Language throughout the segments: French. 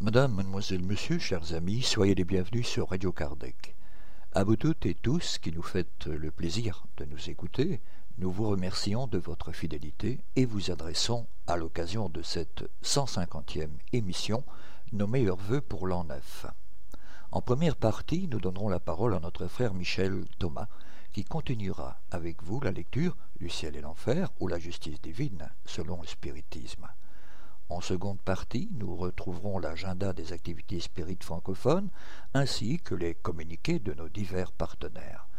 Madame, mademoiselle, monsieur, chers amis, soyez les bienvenus sur Radio Kardec. À vous toutes et tous qui nous faites le plaisir de nous écouter, nous vous remercions de votre fidélité et vous adressons, à l'occasion de cette 150e émission, nos meilleurs voeux pour l'an neuf. En première partie, nous donnerons la parole à notre frère Michel Thomas, qui continuera avec vous la lecture du ciel et l'enfer ou la justice divine, selon le spiritisme. En seconde partie, nous retrouverons l'agenda des activités spirites francophones ainsi que les communiqués de nos divers partenaires.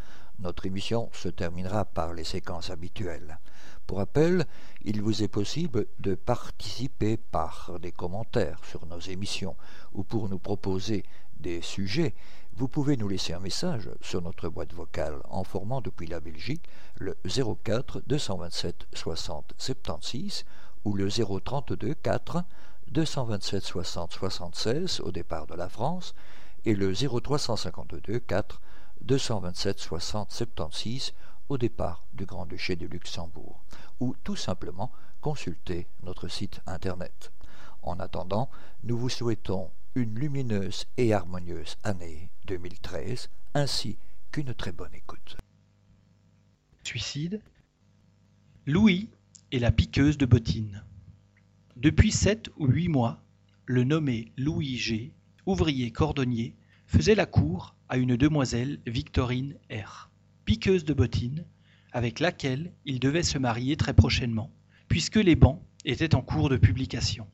Notre émission se terminera par les séquences habituelles. Pour rappel, il vous est possible de participer par des commentaires sur nos émissions ou pour nous proposer des sujets. Vous pouvez nous laisser un message sur notre boîte vocale en formant depuis la Belgique le 04 227 60 76 ou le 032 4 227 60 76 au départ de la France et le 0352 4 227 60 76 au départ du Grand-Duché de Luxembourg, ou tout simplement consulter notre site internet. En attendant, nous vous souhaitons une lumineuse et harmonieuse année 2013, ainsi qu'une très bonne écoute. Suicide Louis et la piqueuse de bottines. Depuis sept ou huit mois, le nommé Louis G, ouvrier cordonnier, faisait la cour à une demoiselle Victorine R, piqueuse de bottines, avec laquelle il devait se marier très prochainement, puisque les bancs étaient en cours de publication.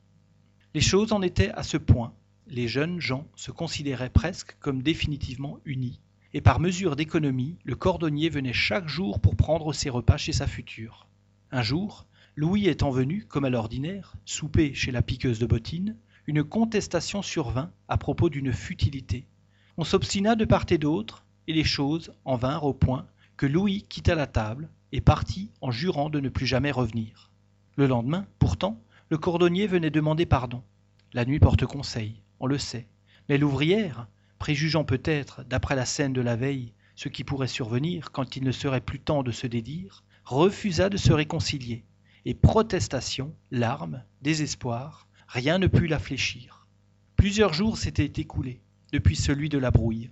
Les choses en étaient à ce point, les jeunes gens se considéraient presque comme définitivement unis, et par mesure d'économie, le cordonnier venait chaque jour pour prendre ses repas chez sa future. Un jour, Louis étant venu, comme à l'ordinaire, souper chez la piqueuse de bottines, une contestation survint à propos d'une futilité on s'obstina de part et d'autre, et les choses en vinrent au point que Louis quitta la table et partit en jurant de ne plus jamais revenir. Le lendemain, pourtant, le cordonnier venait demander pardon. La nuit porte conseil, on le sait. Mais l'ouvrière, préjugeant peut-être, d'après la scène de la veille, ce qui pourrait survenir quand il ne serait plus temps de se dédire, refusa de se réconcilier. Et protestation, larmes, désespoir, rien ne put la fléchir. Plusieurs jours s'étaient écoulés depuis celui de la brouille.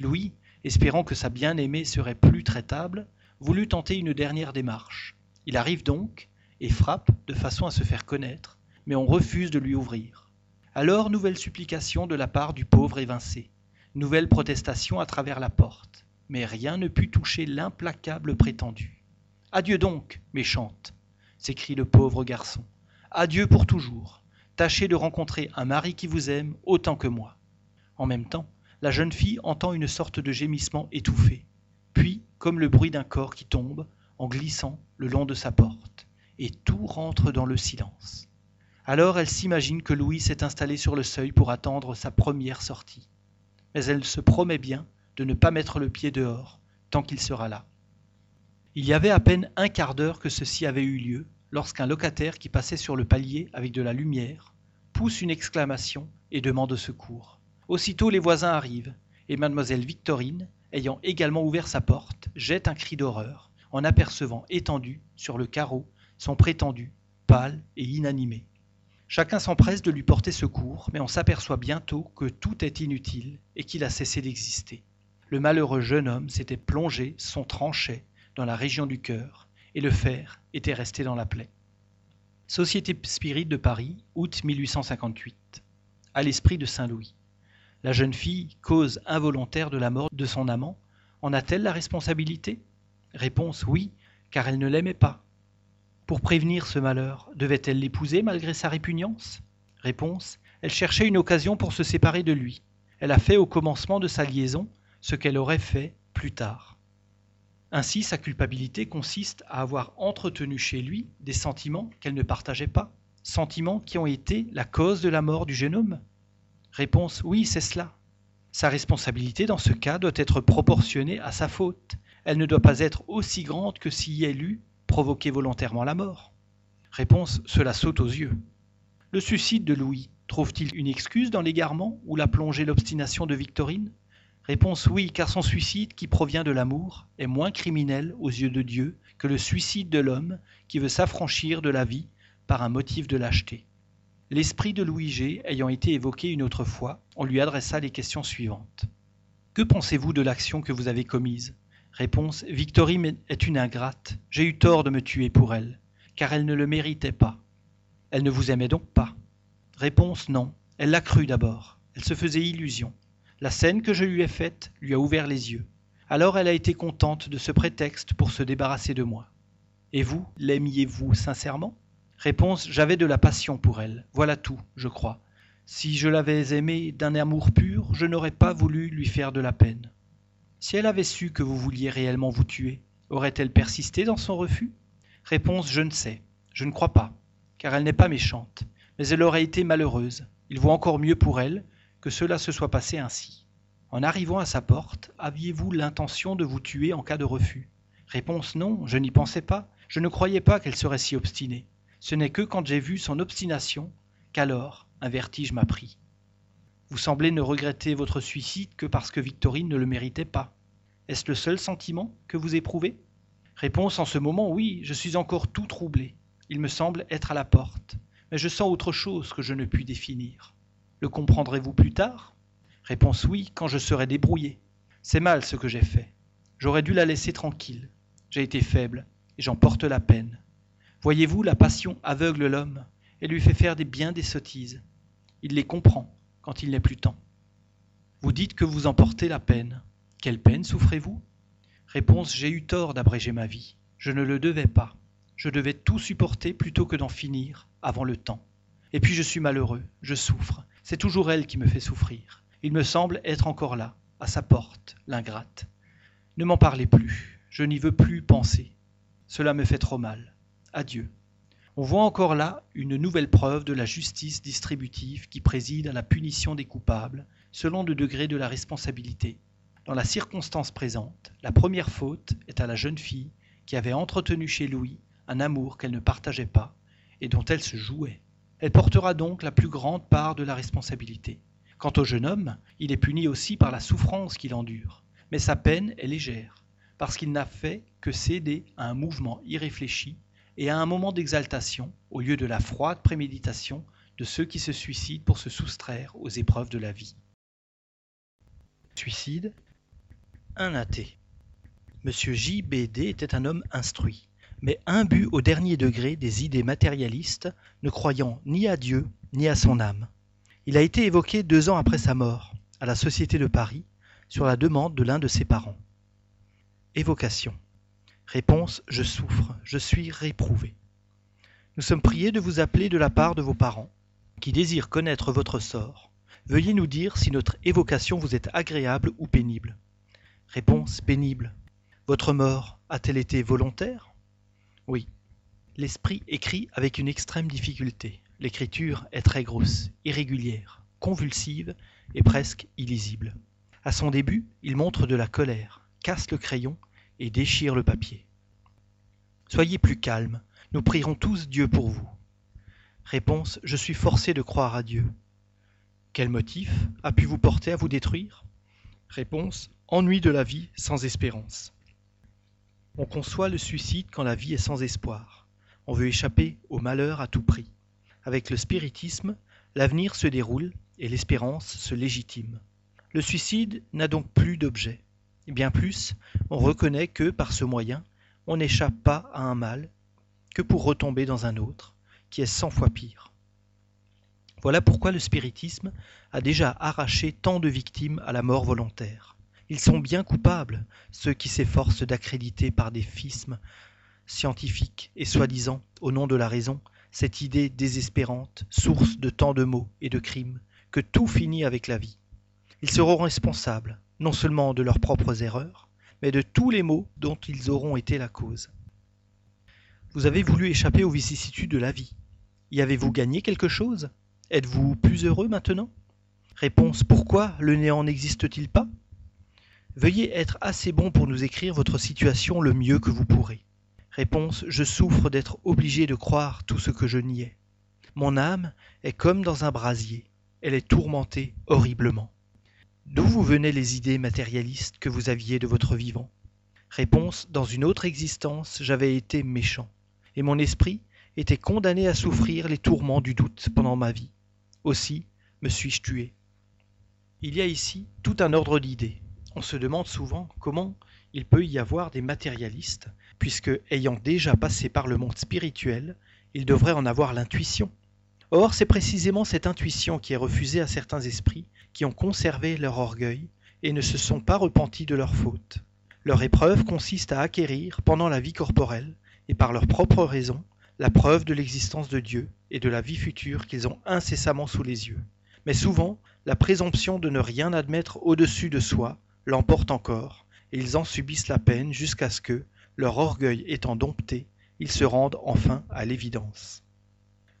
Louis, espérant que sa bien-aimée serait plus traitable, voulut tenter une dernière démarche. Il arrive donc et frappe de façon à se faire connaître, mais on refuse de lui ouvrir. Alors nouvelle supplication de la part du pauvre évincé, nouvelle protestation à travers la porte, mais rien ne put toucher l'implacable prétendu. Adieu donc, méchante, s'écrie le pauvre garçon. Adieu pour toujours. Tâchez de rencontrer un mari qui vous aime autant que moi. En même temps, la jeune fille entend une sorte de gémissement étouffé, puis comme le bruit d'un corps qui tombe en glissant le long de sa porte, et tout rentre dans le silence. Alors elle s'imagine que Louis s'est installé sur le seuil pour attendre sa première sortie. Mais elle se promet bien de ne pas mettre le pied dehors tant qu'il sera là. Il y avait à peine un quart d'heure que ceci avait eu lieu lorsqu'un locataire qui passait sur le palier avec de la lumière pousse une exclamation et demande secours. Aussitôt les voisins arrivent, et mademoiselle Victorine, ayant également ouvert sa porte, jette un cri d'horreur en apercevant étendu sur le carreau son prétendu, pâle et inanimé. Chacun s'empresse de lui porter secours, mais on s'aperçoit bientôt que tout est inutile et qu'il a cessé d'exister. Le malheureux jeune homme s'était plongé son tranchet dans la région du cœur, et le fer était resté dans la plaie. Société Spirit de Paris, août 1858. À l'esprit de Saint-Louis. La jeune fille, cause involontaire de la mort de son amant, en a-t-elle la responsabilité? Réponse oui, car elle ne l'aimait pas. Pour prévenir ce malheur, devait-elle l'épouser malgré sa répugnance? Réponse elle cherchait une occasion pour se séparer de lui. Elle a fait au commencement de sa liaison ce qu'elle aurait fait plus tard. Ainsi, sa culpabilité consiste à avoir entretenu chez lui des sentiments qu'elle ne partageait pas, sentiments qui ont été la cause de la mort du jeune homme. Réponse oui, c'est cela. Sa responsabilité dans ce cas doit être proportionnée à sa faute. Elle ne doit pas être aussi grande que si elle eût provoqué volontairement la mort. Réponse cela saute aux yeux. Le suicide de Louis trouve-t-il une excuse dans l'égarement où l'a plongé l'obstination de Victorine? Réponse oui, car son suicide, qui provient de l'amour, est moins criminel aux yeux de Dieu que le suicide de l'homme qui veut s'affranchir de la vie par un motif de lâcheté. L'esprit de Louis G ayant été évoqué une autre fois, on lui adressa les questions suivantes. Que pensez-vous de l'action que vous avez commise? Réponse Victorine est une ingrate. J'ai eu tort de me tuer pour elle, car elle ne le méritait pas. Elle ne vous aimait donc pas? Réponse non. Elle l'a cru d'abord. Elle se faisait illusion. La scène que je lui ai faite lui a ouvert les yeux. Alors elle a été contente de ce prétexte pour se débarrasser de moi. Et vous, l'aimiez-vous sincèrement? Réponse J'avais de la passion pour elle. Voilà tout, je crois. Si je l'avais aimée d'un amour pur, je n'aurais pas voulu lui faire de la peine. Si elle avait su que vous vouliez réellement vous tuer, aurait-elle persisté dans son refus? Réponse Je ne sais. Je ne crois pas, car elle n'est pas méchante. Mais elle aurait été malheureuse. Il vaut encore mieux pour elle que cela se soit passé ainsi. En arrivant à sa porte, aviez-vous l'intention de vous tuer en cas de refus? Réponse non, je n'y pensais pas. Je ne croyais pas qu'elle serait si obstinée. Ce n'est que quand j'ai vu son obstination qu'alors un vertige m'a pris. Vous semblez ne regretter votre suicide que parce que Victorine ne le méritait pas. Est-ce le seul sentiment que vous éprouvez? Réponse en ce moment oui, je suis encore tout troublé. Il me semble être à la porte, mais je sens autre chose que je ne puis définir. Le comprendrez-vous plus tard? Réponse oui, quand je serai débrouillé. C'est mal ce que j'ai fait. J'aurais dû la laisser tranquille. J'ai été faible, et j'en porte la peine. Voyez-vous, la passion aveugle l'homme? Et lui fait faire des bien des sottises. Il les comprend quand il n'est plus temps. Vous dites que vous en portez la peine. Quelle peine souffrez-vous? Réponse J'ai eu tort d'abréger ma vie. Je ne le devais pas. Je devais tout supporter plutôt que d'en finir avant le temps. Et puis je suis malheureux, je souffre. C'est toujours elle qui me fait souffrir. Il me semble être encore là, à sa porte, l'ingrate. Ne m'en parlez plus, je n'y veux plus penser. Cela me fait trop mal. Adieu. On voit encore là une nouvelle preuve de la justice distributive qui préside à la punition des coupables selon le degré de la responsabilité. Dans la circonstance présente, la première faute est à la jeune fille qui avait entretenu chez Louis un amour qu'elle ne partageait pas et dont elle se jouait. Elle portera donc la plus grande part de la responsabilité. Quant au jeune homme, il est puni aussi par la souffrance qu'il endure, mais sa peine est légère, parce qu'il n'a fait que céder à un mouvement irréfléchi et à un moment d'exaltation, au lieu de la froide préméditation de ceux qui se suicident pour se soustraire aux épreuves de la vie. Suicide Un athée. Monsieur J. B. D. était un homme instruit, mais imbu au dernier degré des idées matérialistes, ne croyant ni à Dieu ni à son âme. Il a été évoqué deux ans après sa mort, à la Société de Paris, sur la demande de l'un de ses parents. Évocation. Réponse Je souffre, je suis réprouvé. Nous sommes priés de vous appeler de la part de vos parents, qui désirent connaître votre sort. Veuillez nous dire si notre évocation vous est agréable ou pénible. Réponse pénible. Votre mort a-t-elle été volontaire? Oui. L'esprit écrit avec une extrême difficulté. L'écriture est très grosse, irrégulière, convulsive et presque illisible. À son début, il montre de la colère, casse le crayon et déchire le papier. Soyez plus calme, nous prierons tous Dieu pour vous. Réponse Je suis forcé de croire à Dieu. Quel motif a pu vous porter à vous détruire? Réponse Ennui de la vie sans espérance. On conçoit le suicide quand la vie est sans espoir. On veut échapper au malheur à tout prix. Avec le spiritisme, l'avenir se déroule et l'espérance se légitime. Le suicide n'a donc plus d'objet. Bien plus, on reconnaît que, par ce moyen, on n'échappe pas à un mal, que pour retomber dans un autre, qui est cent fois pire. Voilà pourquoi le spiritisme a déjà arraché tant de victimes à la mort volontaire. Ils sont bien coupables, ceux qui s'efforcent d'accréditer par des fismes scientifiques et soi-disant, au nom de la raison, cette idée désespérante, source de tant de maux et de crimes, que tout finit avec la vie. Ils seront responsables, non seulement de leurs propres erreurs, mais de tous les maux dont ils auront été la cause. Vous avez voulu échapper aux vicissitudes de la vie. Y avez-vous gagné quelque chose? Êtes-vous plus heureux maintenant? Réponse Pourquoi le néant n'existe-t-il pas? Veuillez être assez bon pour nous écrire votre situation le mieux que vous pourrez. Réponse Je souffre d'être obligé de croire tout ce que je niais. Mon âme est comme dans un brasier, elle est tourmentée horriblement. D'où vous venaient les idées matérialistes que vous aviez de votre vivant? Réponse Dans une autre existence, j'avais été méchant, et mon esprit était condamné à souffrir les tourments du doute pendant ma vie. Aussi me suis-je tué. Il y a ici tout un ordre d'idées. On se demande souvent comment il peut y avoir des matérialistes, puisque, ayant déjà passé par le monde spirituel, ils devraient en avoir l'intuition. Or, c'est précisément cette intuition qui est refusée à certains esprits qui ont conservé leur orgueil et ne se sont pas repentis de leurs fautes. Leur épreuve consiste à acquérir, pendant la vie corporelle, et par leur propre raison, la preuve de l'existence de Dieu et de la vie future qu'ils ont incessamment sous les yeux. Mais souvent, la présomption de ne rien admettre au-dessus de soi l'emporte encore, et ils en subissent la peine jusqu'à ce que, leur orgueil étant dompté, ils se rendent enfin à l'évidence.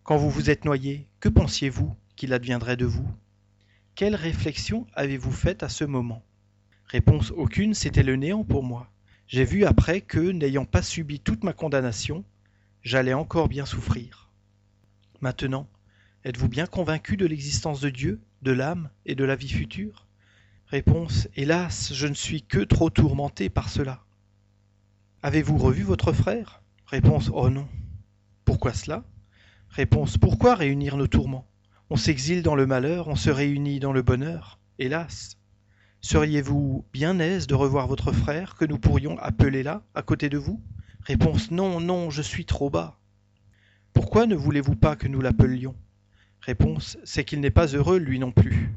Quand vous vous êtes noyé, que pensiez-vous qu'il adviendrait de vous? Quelle réflexion avez-vous faite à ce moment? Réponse aucune, c'était le néant pour moi. J'ai vu après que, n'ayant pas subi toute ma condamnation, j'allais encore bien souffrir. Maintenant, êtes-vous bien convaincu de l'existence de Dieu, de l'âme et de la vie future? Réponse Hélas, je ne suis que trop tourmenté par cela. Avez-vous revu votre frère? Réponse Oh non. Pourquoi cela? Réponse Pourquoi réunir nos tourments? On s'exile dans le malheur, on se réunit dans le bonheur. Hélas Seriez-vous bien aise de revoir votre frère que nous pourrions appeler là, à côté de vous? Réponse Non, non, je suis trop bas. Pourquoi ne voulez-vous pas que nous l'appelions? Réponse C'est qu'il n'est pas heureux, lui non plus.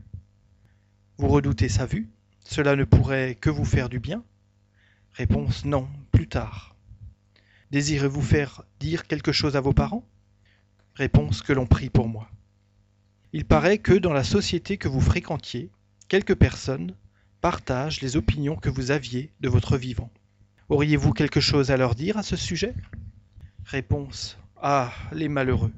Vous redoutez sa vue? Cela ne pourrait que vous faire du bien? Réponse Non, plus tard. Désirez-vous faire dire quelque chose à vos parents? Réponse que l'on prie pour moi. Il paraît que dans la société que vous fréquentiez, quelques personnes partagent les opinions que vous aviez de votre vivant. Auriez-vous quelque chose à leur dire à ce sujet? Réponse. Ah, les malheureux.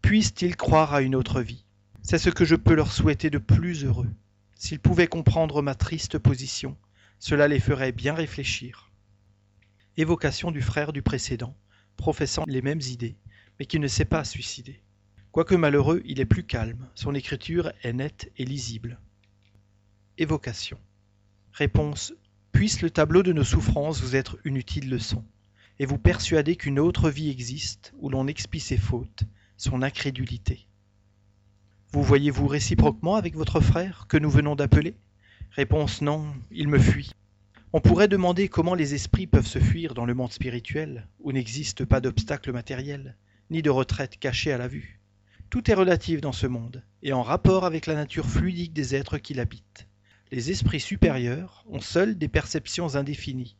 Puissent-ils croire à une autre vie? C'est ce que je peux leur souhaiter de plus heureux. S'ils pouvaient comprendre ma triste position, cela les ferait bien réfléchir. Évocation du frère du précédent, professant les mêmes idées, mais qui ne s'est pas suicidé. Quoique malheureux, il est plus calme, son écriture est nette et lisible. Évocation. Réponse Puisse le tableau de nos souffrances vous être une utile leçon, et vous persuader qu'une autre vie existe où l'on expie ses fautes, son incrédulité. Vous voyez-vous réciproquement avec votre frère que nous venons d'appeler? Réponse non, il me fuit. On pourrait demander comment les esprits peuvent se fuir dans le monde spirituel, où n'existe pas d'obstacle matériel, ni de retraite cachée à la vue. Tout est relatif dans ce monde, et en rapport avec la nature fluidique des êtres qui l'habitent. Les esprits supérieurs ont seuls des perceptions indéfinies.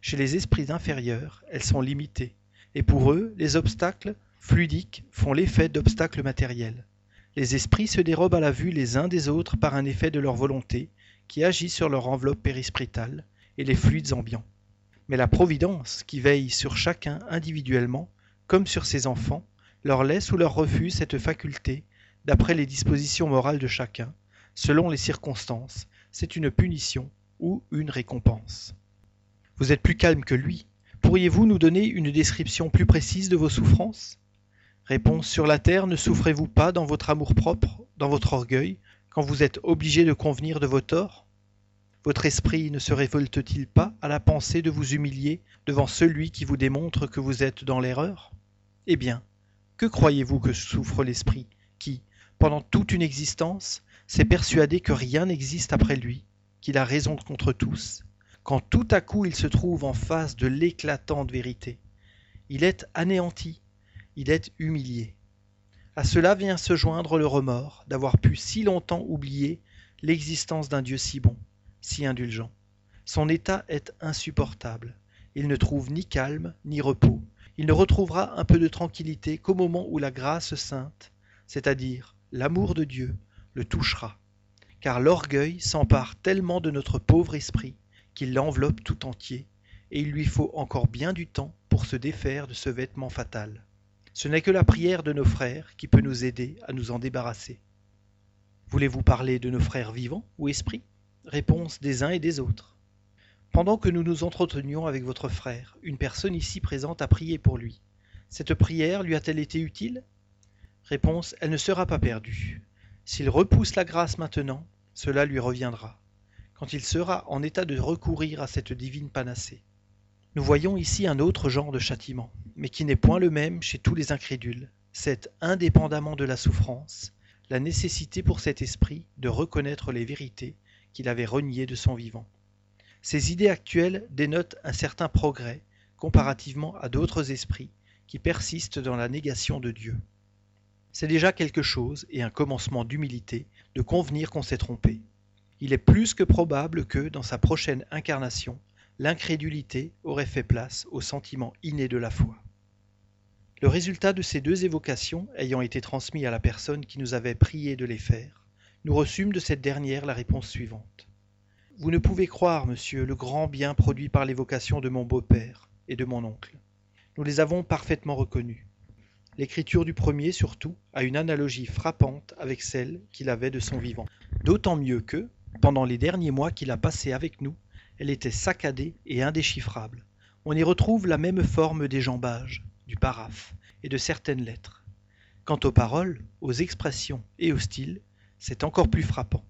Chez les esprits inférieurs, elles sont limitées, et pour eux, les obstacles fluidiques font l'effet d'obstacles matériels. Les esprits se dérobent à la vue les uns des autres par un effet de leur volonté, qui agit sur leur enveloppe périspritale et les fluides ambiants. Mais la Providence, qui veille sur chacun individuellement, comme sur ses enfants, leur laisse ou leur refuse cette faculté, d'après les dispositions morales de chacun, selon les circonstances, c'est une punition ou une récompense. Vous êtes plus calme que lui. Pourriez-vous nous donner une description plus précise de vos souffrances? Réponse Sur la terre, ne souffrez-vous pas dans votre amour-propre, dans votre orgueil, quand vous êtes obligé de convenir de vos torts? Votre esprit ne se révolte-t-il pas à la pensée de vous humilier devant celui qui vous démontre que vous êtes dans l'erreur? Eh bien, que croyez-vous que souffre l'esprit qui, pendant toute une existence, s'est persuadé que rien n'existe après lui, qu'il a raison contre tous, quand tout à coup il se trouve en face de l'éclatante vérité. Il est anéanti, il est humilié. À cela vient se joindre le remords d'avoir pu si longtemps oublier l'existence d'un Dieu si bon, si indulgent. Son état est insupportable. Il ne trouve ni calme ni repos. Il ne retrouvera un peu de tranquillité qu'au moment où la grâce sainte, c'est-à-dire l'amour de Dieu, le touchera, car l'orgueil s'empare tellement de notre pauvre esprit qu'il l'enveloppe tout entier, et il lui faut encore bien du temps pour se défaire de ce vêtement fatal. Ce n'est que la prière de nos frères qui peut nous aider à nous en débarrasser. Voulez-vous parler de nos frères vivants ou esprits? Réponse des uns et des autres. Pendant que nous nous entretenions avec votre frère, une personne ici présente a prié pour lui. Cette prière lui a-t-elle été utile? Réponse, elle ne sera pas perdue. S'il repousse la grâce maintenant, cela lui reviendra, quand il sera en état de recourir à cette divine panacée. Nous voyons ici un autre genre de châtiment, mais qui n'est point le même chez tous les incrédules. C'est, indépendamment de la souffrance, la nécessité pour cet esprit de reconnaître les vérités qu'il avait reniées de son vivant. Ces idées actuelles dénotent un certain progrès comparativement à d'autres esprits qui persistent dans la négation de Dieu. C'est déjà quelque chose et un commencement d'humilité de convenir qu'on s'est trompé. Il est plus que probable que, dans sa prochaine incarnation, l'incrédulité aurait fait place au sentiment inné de la foi. Le résultat de ces deux évocations ayant été transmis à la personne qui nous avait prié de les faire, nous reçûmes de cette dernière la réponse suivante. Vous ne pouvez croire, monsieur, le grand bien produit par l'évocation de mon beau-père et de mon oncle. Nous les avons parfaitement reconnus. L'écriture du premier, surtout, a une analogie frappante avec celle qu'il avait de son vivant. D'autant mieux que, pendant les derniers mois qu'il a passés avec nous, elle était saccadée et indéchiffrable. On y retrouve la même forme des jambages, du paraphe et de certaines lettres. Quant aux paroles, aux expressions et au style, c'est encore plus frappant.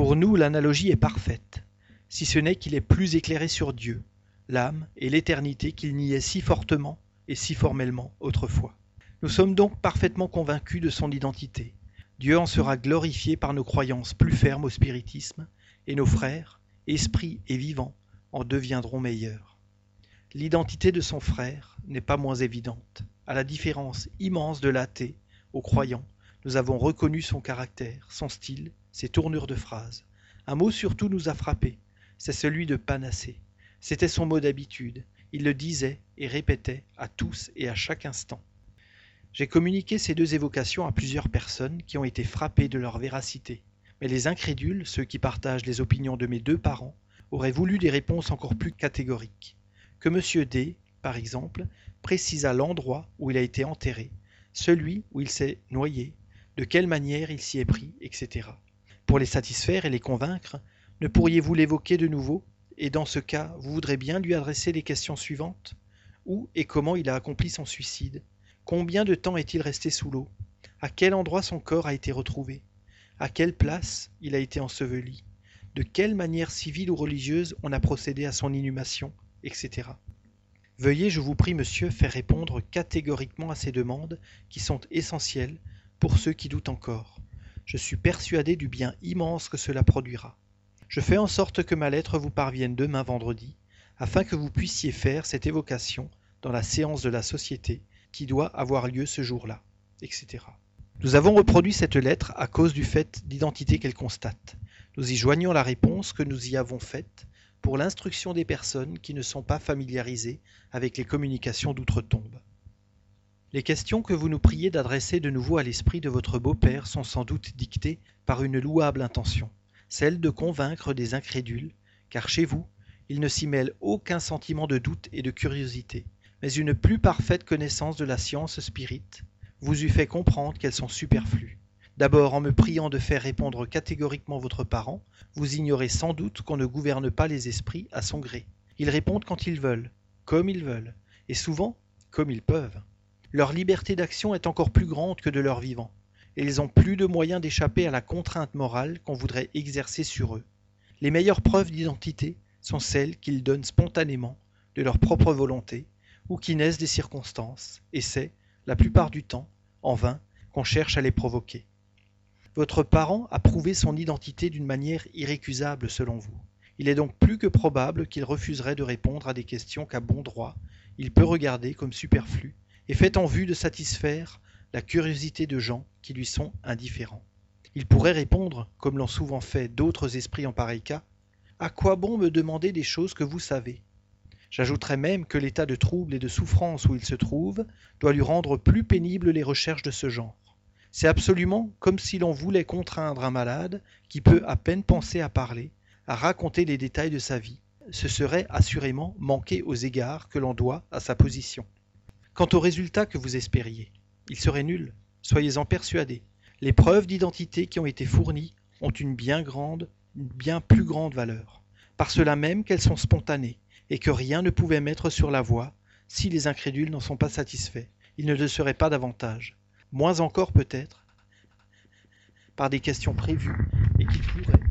Pour nous, l'analogie est parfaite, si ce n'est qu'il est plus éclairé sur Dieu, l'âme et l'éternité qu'il n'y est si fortement et si formellement autrefois. Nous sommes donc parfaitement convaincus de son identité. Dieu en sera glorifié par nos croyances plus fermes au spiritisme, et nos frères, esprit et vivant en deviendront meilleurs. L'identité de son frère n'est pas moins évidente. À la différence immense de l'athée au croyant, nous avons reconnu son caractère, son style, ses tournures de phrases. Un mot surtout nous a frappés, c'est celui de panacée. C'était son mot d'habitude, il le disait et répétait à tous et à chaque instant. J'ai communiqué ces deux évocations à plusieurs personnes qui ont été frappées de leur véracité. Mais les incrédules, ceux qui partagent les opinions de mes deux parents, auraient voulu des réponses encore plus catégoriques. Que M. D, par exemple, précisa l'endroit où il a été enterré, celui où il s'est noyé, de quelle manière il s'y est pris, etc. Pour les satisfaire et les convaincre, ne pourriez-vous l'évoquer de nouveau? Et dans ce cas, vous voudrez bien lui adresser les questions suivantes. Où et comment il a accompli son suicide? Combien de temps est-il resté sous l'eau? À quel endroit son corps a été retrouvé? À quelle place il a été enseveli, de quelle manière civile ou religieuse on a procédé à son inhumation, etc. Veuillez, je vous prie, monsieur, faire répondre catégoriquement à ces demandes qui sont essentielles pour ceux qui doutent encore. Je suis persuadé du bien immense que cela produira. Je fais en sorte que ma lettre vous parvienne demain vendredi, afin que vous puissiez faire cette évocation dans la séance de la société qui doit avoir lieu ce jour-là, etc. Nous avons reproduit cette lettre à cause du fait d'identité qu'elle constate. Nous y joignons la réponse que nous y avons faite pour l'instruction des personnes qui ne sont pas familiarisées avec les communications d'outre-tombe. Les questions que vous nous priez d'adresser de nouveau à l'esprit de votre beau-père sont sans doute dictées par une louable intention, celle de convaincre des incrédules, car chez vous, il ne s'y mêle aucun sentiment de doute et de curiosité, mais une plus parfaite connaissance de la science spirite, vous eût fait comprendre qu'elles sont superflues. D'abord, en me priant de faire répondre catégoriquement votre parent, vous ignorez sans doute qu'on ne gouverne pas les esprits à son gré. Ils répondent quand ils veulent, comme ils veulent, et souvent comme ils peuvent. Leur liberté d'action est encore plus grande que de leur vivant, et ils ont plus de moyens d'échapper à la contrainte morale qu'on voudrait exercer sur eux. Les meilleures preuves d'identité sont celles qu'ils donnent spontanément, de leur propre volonté, ou qui naissent des circonstances, et c'est, la plupart du temps, en vain, qu'on cherche à les provoquer. Votre parent a prouvé son identité d'une manière irrécusable selon vous. Il est donc plus que probable qu'il refuserait de répondre à des questions qu'à bon droit il peut regarder comme superflues et fait en vue de satisfaire la curiosité de gens qui lui sont indifférents. Il pourrait répondre, comme l'ont souvent fait d'autres esprits en pareil cas, À quoi bon me demander des choses que vous savez? J'ajouterais même que l'état de trouble et de souffrance où il se trouve doit lui rendre plus pénibles les recherches de ce genre. C'est absolument comme si l'on voulait contraindre un malade qui peut à peine penser à parler, à raconter les détails de sa vie. Ce serait assurément manquer aux égards que l'on doit à sa position. Quant au résultat que vous espériez, il serait nul, soyez-en persuadés. Les preuves d'identité qui ont été fournies ont une bien grande, une bien plus grande valeur, par cela même qu'elles sont spontanées, et que rien ne pouvait mettre sur la voie si les incrédules n'en sont pas satisfaits. Ils ne le seraient pas davantage. moins encore peut-être par des questions prévues et qui pourraient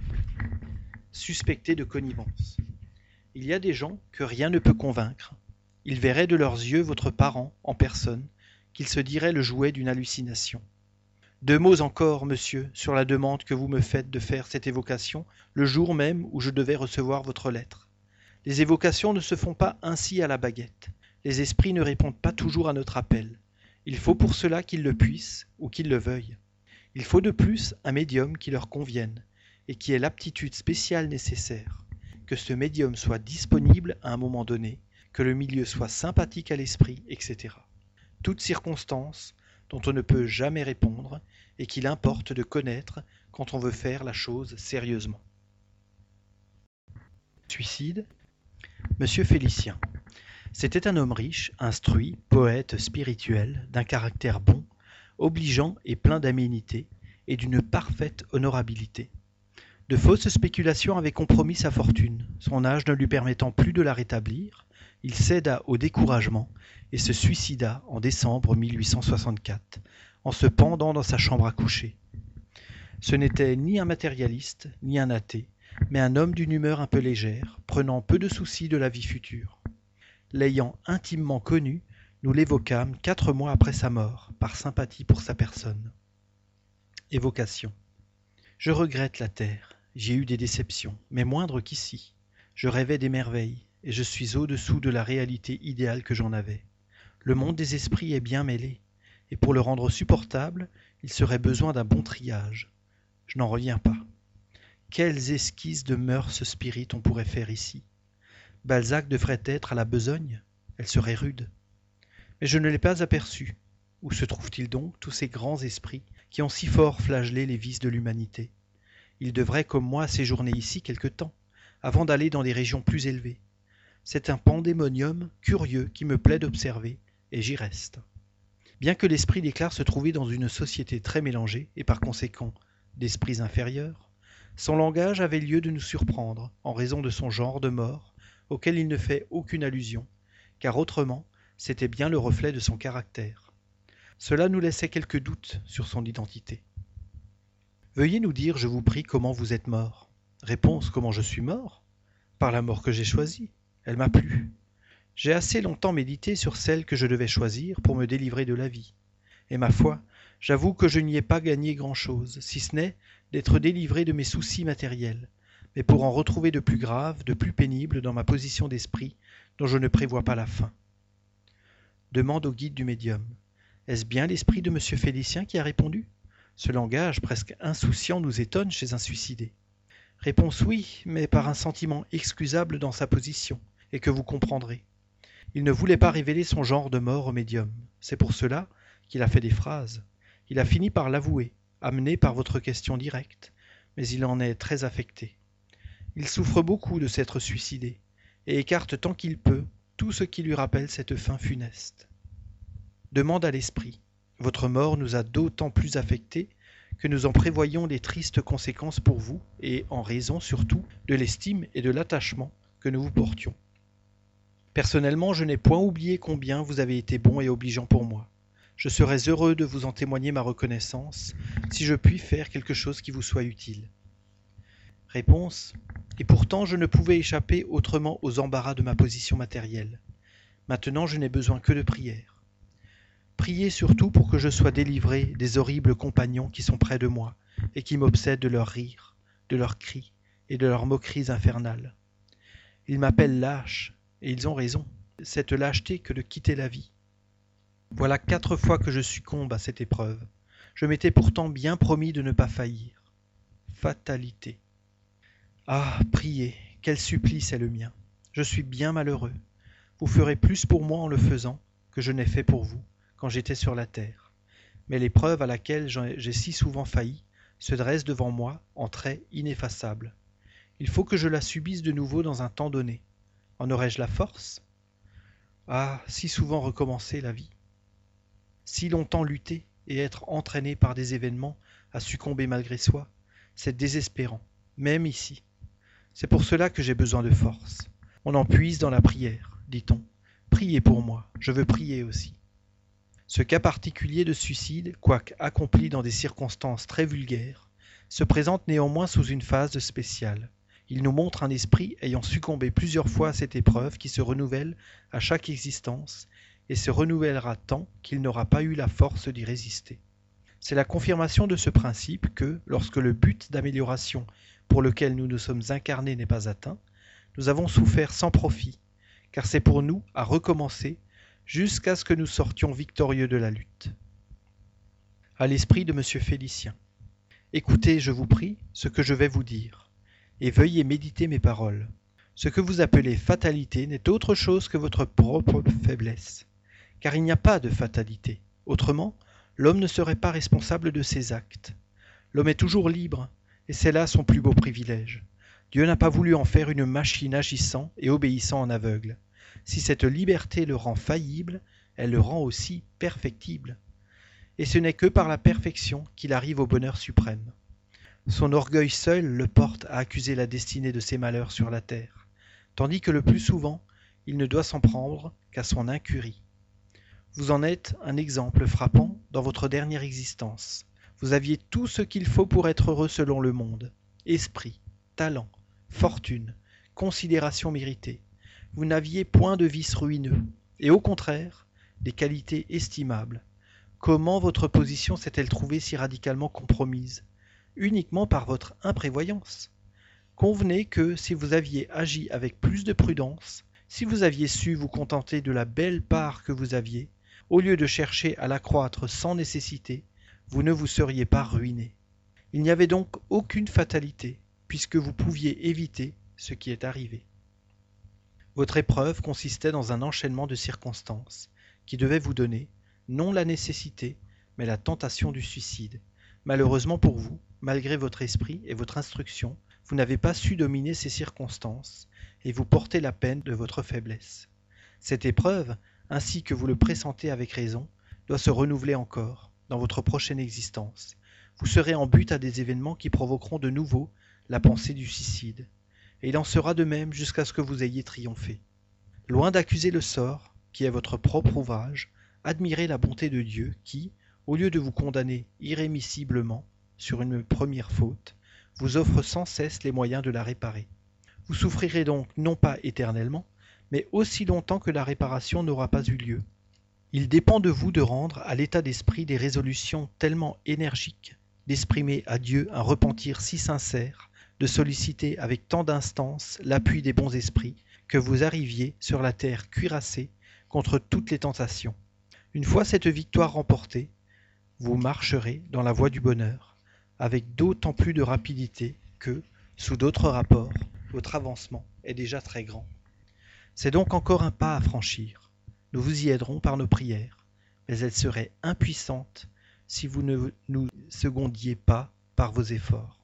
suspecter de connivence. Il y a des gens que rien ne peut convaincre. Ils verraient de leurs yeux votre parent en personne, qu'il se dirait le jouet d'une hallucination. Deux mots encore, monsieur, sur la demande que vous me faites de faire cette évocation le jour même où je devais recevoir votre lettre. Les évocations ne se font pas ainsi à la baguette. Les esprits ne répondent pas toujours à notre appel. Il faut pour cela qu'ils le puissent ou qu'ils le veuillent. Il faut de plus un médium qui leur convienne et qui ait l'aptitude spéciale nécessaire, que ce médium soit disponible à un moment donné, que le milieu soit sympathique à l'esprit, etc. Toutes circonstances dont on ne peut jamais répondre et qu'il importe de connaître quand on veut faire la chose sérieusement. Suicide Monsieur Félicien. C'était un homme riche, instruit, poète spirituel, d'un caractère bon, obligeant et plein d'aménité, et d'une parfaite honorabilité. De fausses spéculations avaient compromis sa fortune, son âge ne lui permettant plus de la rétablir, il céda au découragement et se suicida en décembre 1864, en se pendant dans sa chambre à coucher. Ce n'était ni un matérialiste, ni un athée, mais un homme d'une humeur un peu légère, prenant peu de soucis de la vie future. L'ayant intimement connu, nous l'évoquâmes quatre mois après sa mort, par sympathie pour sa personne. Évocation. Je regrette la terre, j'y ai eu des déceptions, mais moindres qu'ici. Je rêvais des merveilles, et je suis au-dessous de la réalité idéale que j'en avais. Le monde des esprits est bien mêlé, et pour le rendre supportable, il serait besoin d'un bon triage. Je n'en reviens pas. Quelles esquisses de mœurs spirites on pourrait faire ici? Balzac devrait être à la besogne, elle serait rude. Mais je ne l'ai pas aperçu. Où se trouvent-ils donc, tous ces grands esprits, qui ont si fort flagellé les vices de l'humanité? Ils devraient, comme moi, séjourner ici quelque temps, avant d'aller dans des régions plus élevées. C'est un pandémonium curieux qui me plaît d'observer, et j'y reste. Bien que l'esprit déclare se trouver dans une société très mélangée, et par conséquent d'esprits inférieurs, son langage avait lieu de nous surprendre, en raison de son genre de mort, auquel il ne fait aucune allusion, car autrement c'était bien le reflet de son caractère. Cela nous laissait quelques doutes sur son identité. Veuillez nous dire, je vous prie, comment vous êtes mort? Réponse comment je suis mort? Par la mort que j'ai choisie. Elle m'a plu. J'ai assez longtemps médité sur celle que je devais choisir pour me délivrer de la vie. Et ma foi, j'avoue que je n'y ai pas gagné grand-chose, si ce n'est d'être délivré de mes soucis matériels, mais pour en retrouver de plus graves, de plus pénibles dans ma position d'esprit, dont je ne prévois pas la fin. Demande au guide du médium. Est-ce bien l'esprit de M. Félicien qui a répondu? Ce langage presque insouciant nous étonne chez un suicidé. Réponse oui, mais par un sentiment excusable dans sa position, et que vous comprendrez. Il ne voulait pas révéler son genre de mort au médium. C'est pour cela qu'il a fait des phrases. Il a fini par l'avouer, amené par votre question directe, mais il en est très affecté. Il souffre beaucoup de s'être suicidé, et écarte tant qu'il peut tout ce qui lui rappelle cette fin funeste. Demande à l'esprit. Votre mort nous a d'autant plus affectés que nous en prévoyons les tristes conséquences pour vous, et en raison surtout de l'estime et de l'attachement que nous vous portions. Personnellement, je n'ai point oublié combien vous avez été bon et obligeant pour moi. Je serais heureux de vous en témoigner ma reconnaissance, si je puis faire quelque chose qui vous soit utile. Réponse. Et pourtant je ne pouvais échapper autrement aux embarras de ma position matérielle. Maintenant je n'ai besoin que de prière. Priez surtout pour que je sois délivré des horribles compagnons qui sont près de moi et qui m'obsèdent de leurs rires, de leurs cris et de leurs moqueries infernales. Ils m'appellent lâche, et ils ont raison. Cette lâcheté que de quitter la vie. Voilà quatre fois que je succombe à cette épreuve. Je m'étais pourtant bien promis de ne pas faillir. Fatalité. Ah, priez, quel supplice est le mien. Je suis bien malheureux. Vous ferez plus pour moi en le faisant que je n'ai fait pour vous quand j'étais sur la terre. Mais l'épreuve à laquelle j'ai si souvent failli se dresse devant moi en traits ineffaçables. Il faut que je la subisse de nouveau dans un temps donné. En aurais-je la force? Ah, si souvent recommencer la vie. Si longtemps lutter et être entraîné par des événements à succomber malgré soi, c'est désespérant, même ici. C'est pour cela que j'ai besoin de force. On en puise dans la prière, dit-on. Priez pour moi, je veux prier aussi. Ce cas particulier de suicide, quoique accompli dans des circonstances très vulgaires, se présente néanmoins sous une phase spéciale. Il nous montre un esprit ayant succombé plusieurs fois à cette épreuve qui se renouvelle à chaque existence et se renouvellera tant qu'il n'aura pas eu la force d'y résister. C'est la confirmation de ce principe que, lorsque le but d'amélioration pour lequel nous nous sommes incarnés n'est pas atteint, nous avons souffert sans profit, car c'est pour nous à recommencer jusqu'à ce que nous sortions victorieux de la lutte. À l'esprit de M. Félicien. Écoutez, je vous prie, ce que je vais vous dire, et veuillez méditer mes paroles. Ce que vous appelez fatalité n'est autre chose que votre propre faiblesse, car il n'y a pas de fatalité. Autrement, l'homme ne serait pas responsable de ses actes. L'homme est toujours libre, et c'est là son plus beau privilège. Dieu n'a pas voulu en faire une machine agissant et obéissant en aveugle. Si cette liberté le rend faillible, elle le rend aussi perfectible. Et ce n'est que par la perfection qu'il arrive au bonheur suprême. Son orgueil seul le porte à accuser la destinée de ses malheurs sur la terre, tandis que le plus souvent, il ne doit s'en prendre qu'à son incurie. Vous en êtes un exemple frappant dans votre dernière existence. Vous aviez tout ce qu'il faut pour être heureux selon le monde. Esprit, talent, fortune, considération méritée vous n'aviez point de vices ruineux, et au contraire, des qualités estimables. Comment votre position s'est-elle trouvée si radicalement compromise? Uniquement par votre imprévoyance. Convenez que si vous aviez agi avec plus de prudence, si vous aviez su vous contenter de la belle part que vous aviez, au lieu de chercher à l'accroître sans nécessité, vous ne vous seriez pas ruiné. Il n'y avait donc aucune fatalité, puisque vous pouviez éviter ce qui est arrivé. Votre épreuve consistait dans un enchaînement de circonstances qui devaient vous donner, non la nécessité, mais la tentation du suicide. Malheureusement pour vous, malgré votre esprit et votre instruction, vous n'avez pas su dominer ces circonstances, et vous portez la peine de votre faiblesse. Cette épreuve, ainsi que vous le pressentez avec raison, doit se renouveler encore dans votre prochaine existence. Vous serez en but à des événements qui provoqueront de nouveau la pensée du suicide et il en sera de même jusqu'à ce que vous ayez triomphé. Loin d'accuser le sort, qui est votre propre ouvrage, admirez la bonté de Dieu qui, au lieu de vous condamner irrémissiblement sur une première faute, vous offre sans cesse les moyens de la réparer. Vous souffrirez donc non pas éternellement, mais aussi longtemps que la réparation n'aura pas eu lieu. Il dépend de vous de rendre à l'état d'esprit des résolutions tellement énergiques, d'exprimer à Dieu un repentir si sincère, de solliciter avec tant d'instance l'appui des bons esprits, que vous arriviez sur la terre cuirassée contre toutes les tentations. Une fois cette victoire remportée, vous marcherez dans la voie du bonheur, avec d'autant plus de rapidité que, sous d'autres rapports, votre avancement est déjà très grand. C'est donc encore un pas à franchir. Nous vous y aiderons par nos prières, mais elles seraient impuissantes si vous ne nous secondiez pas par vos efforts.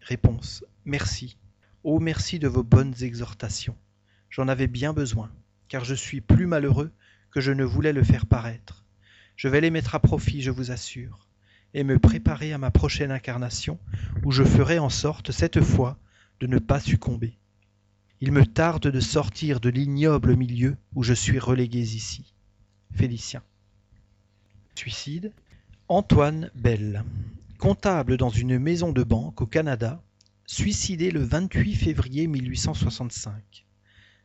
Réponse. Merci. Oh merci de vos bonnes exhortations. J'en avais bien besoin, car je suis plus malheureux que je ne voulais le faire paraître. Je vais les mettre à profit, je vous assure, et me préparer à ma prochaine incarnation, où je ferai en sorte, cette fois, de ne pas succomber. Il me tarde de sortir de l'ignoble milieu où je suis relégué ici. Félicien. Suicide. Antoine Bell comptable dans une maison de banque au Canada, suicidé le 28 février 1865.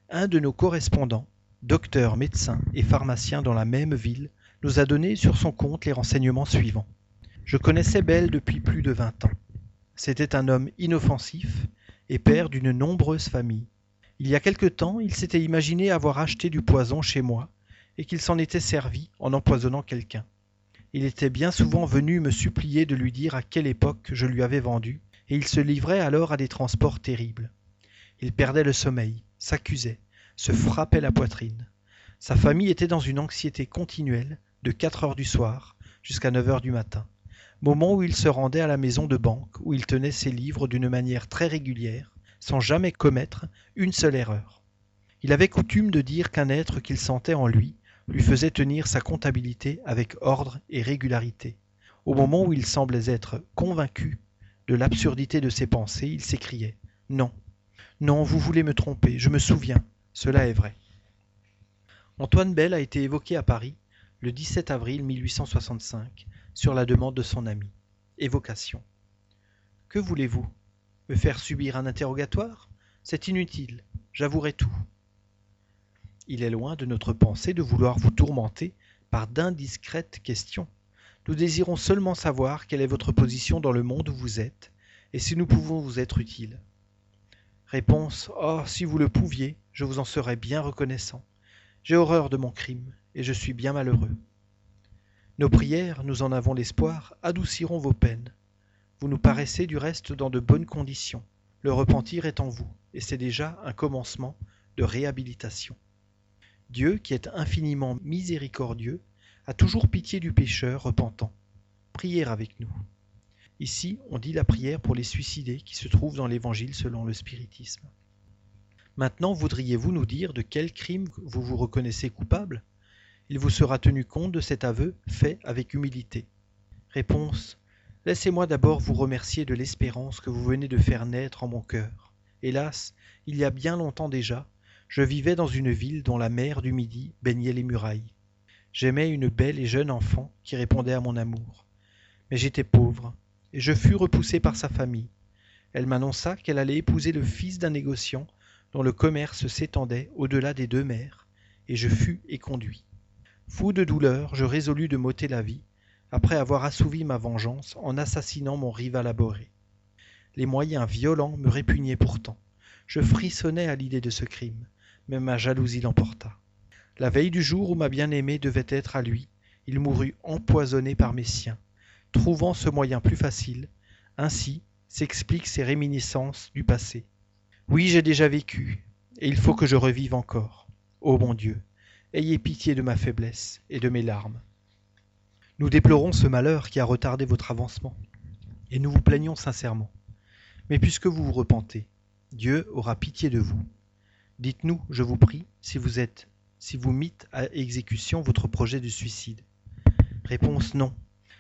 Un de nos correspondants, docteur, médecin et pharmacien dans la même ville, nous a donné sur son compte les renseignements suivants. Je connaissais Bell depuis plus de vingt ans. C'était un homme inoffensif et père d'une nombreuse famille. Il y a quelque temps, il s'était imaginé avoir acheté du poison chez moi et qu'il s'en était servi en empoisonnant quelqu'un. Il était bien souvent venu me supplier de lui dire à quelle époque je lui avais vendu, et il se livrait alors à des transports terribles. Il perdait le sommeil, s'accusait, se frappait la poitrine. Sa famille était dans une anxiété continuelle de quatre heures du soir jusqu'à neuf heures du matin, moment où il se rendait à la maison de banque où il tenait ses livres d'une manière très régulière, sans jamais commettre une seule erreur. Il avait coutume de dire qu'un être qu'il sentait en lui lui faisait tenir sa comptabilité avec ordre et régularité. Au moment où il semblait être convaincu de l'absurdité de ses pensées, il s'écriait Non, non, vous voulez me tromper, je me souviens, cela est vrai. Antoine Bell a été évoqué à Paris le 17 avril 1865, sur la demande de son ami. Évocation. Que voulez-vous? Me faire subir un interrogatoire? C'est inutile, j'avouerai tout. Il est loin de notre pensée de vouloir vous tourmenter par d'indiscrètes questions. Nous désirons seulement savoir quelle est votre position dans le monde où vous êtes, et si nous pouvons vous être utiles. Réponse Oh, si vous le pouviez, je vous en serais bien reconnaissant. J'ai horreur de mon crime, et je suis bien malheureux. Nos prières, nous en avons l'espoir, adouciront vos peines. Vous nous paraissez du reste dans de bonnes conditions. Le repentir est en vous, et c'est déjà un commencement de réhabilitation. Dieu, qui est infiniment miséricordieux, a toujours pitié du pécheur repentant. Priez avec nous. Ici, on dit la prière pour les suicidés qui se trouvent dans l'Évangile selon le spiritisme. Maintenant, voudriez-vous nous dire de quel crime vous vous reconnaissez coupable? Il vous sera tenu compte de cet aveu fait avec humilité. Réponse Laissez-moi d'abord vous remercier de l'espérance que vous venez de faire naître en mon cœur. Hélas, il y a bien longtemps déjà, je vivais dans une ville dont la mer du Midi baignait les murailles. J'aimais une belle et jeune enfant qui répondait à mon amour. Mais j'étais pauvre, et je fus repoussé par sa famille. Elle m'annonça qu'elle allait épouser le fils d'un négociant dont le commerce s'étendait au-delà des deux mers, et je fus éconduit. Fou de douleur, je résolus de m'ôter la vie, après avoir assouvi ma vengeance en assassinant mon rival abhorré. Les moyens violents me répugnaient pourtant. Je frissonnais à l'idée de ce crime, mais ma jalousie l'emporta. La veille du jour où ma bien-aimée devait être à lui, il mourut empoisonné par mes siens. Trouvant ce moyen plus facile, ainsi s'expliquent ces réminiscences du passé. Oui, j'ai déjà vécu, et il faut que je revive encore. Ô mon Dieu, ayez pitié de ma faiblesse et de mes larmes. Nous déplorons ce malheur qui a retardé votre avancement, et nous vous plaignons sincèrement. Mais puisque vous vous repentez, Dieu aura pitié de vous. Dites-nous, je vous prie, si vous êtes, si vous mîtes à exécution votre projet de suicide. Réponse non.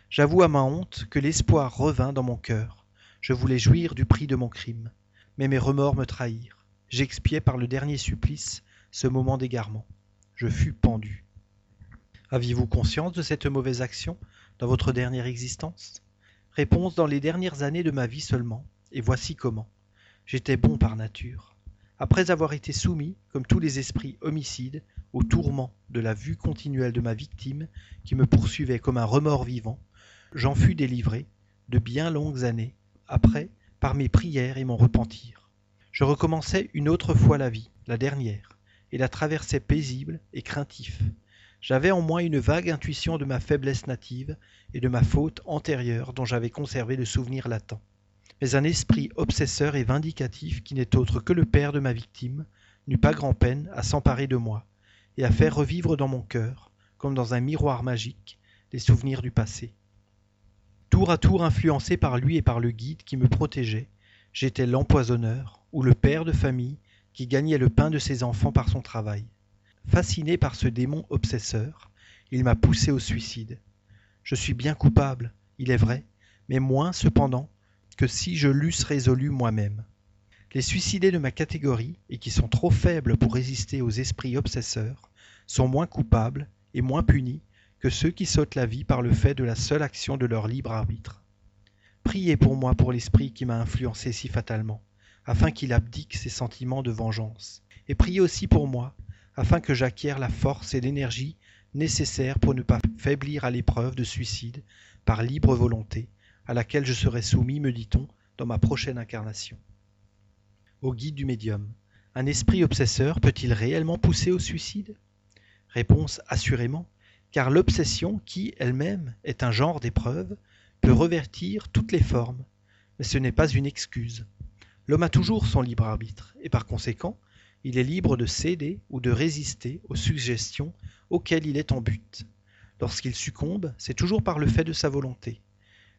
J'avoue à ma honte que l'espoir revint dans mon cœur. Je voulais jouir du prix de mon crime, mais mes remords me trahirent. J'expiais par le dernier supplice ce moment d'égarement. Je fus pendu. Aviez-vous conscience de cette mauvaise action dans votre dernière existence? Réponse dans les dernières années de ma vie seulement, et voici comment. J'étais bon par nature. Après avoir été soumis, comme tous les esprits homicides, au tourment de la vue continuelle de ma victime, qui me poursuivait comme un remords vivant, j'en fus délivré, de bien longues années, après, par mes prières et mon repentir. Je recommençais une autre fois la vie, la dernière, et la traversais paisible et craintif. J'avais en moi une vague intuition de ma faiblesse native et de ma faute antérieure dont j'avais conservé le souvenir latent mais un esprit obsesseur et vindicatif qui n'est autre que le père de ma victime n'eut pas grand-peine à s'emparer de moi et à faire revivre dans mon cœur, comme dans un miroir magique, les souvenirs du passé. Tour à tour influencé par lui et par le guide qui me protégeait, j'étais l'empoisonneur ou le père de famille qui gagnait le pain de ses enfants par son travail. Fasciné par ce démon obsesseur, il m'a poussé au suicide. Je suis bien coupable, il est vrai, mais moins cependant que si je l'eusse résolu moi-même. Les suicidés de ma catégorie, et qui sont trop faibles pour résister aux esprits obsesseurs, sont moins coupables et moins punis que ceux qui sautent la vie par le fait de la seule action de leur libre arbitre. Priez pour moi pour l'esprit qui m'a influencé si fatalement, afin qu'il abdique ses sentiments de vengeance, et priez aussi pour moi, afin que j'acquière la force et l'énergie nécessaires pour ne pas faiblir à l'épreuve de suicide par libre volonté, à laquelle je serai soumis, me dit-on, dans ma prochaine incarnation. Au guide du médium. Un esprit obsesseur peut-il réellement pousser au suicide? Réponse assurément, car l'obsession, qui elle-même est un genre d'épreuve, peut revertir toutes les formes, mais ce n'est pas une excuse. L'homme a toujours son libre arbitre, et par conséquent, il est libre de céder ou de résister aux suggestions auxquelles il est en but. Lorsqu'il succombe, c'est toujours par le fait de sa volonté.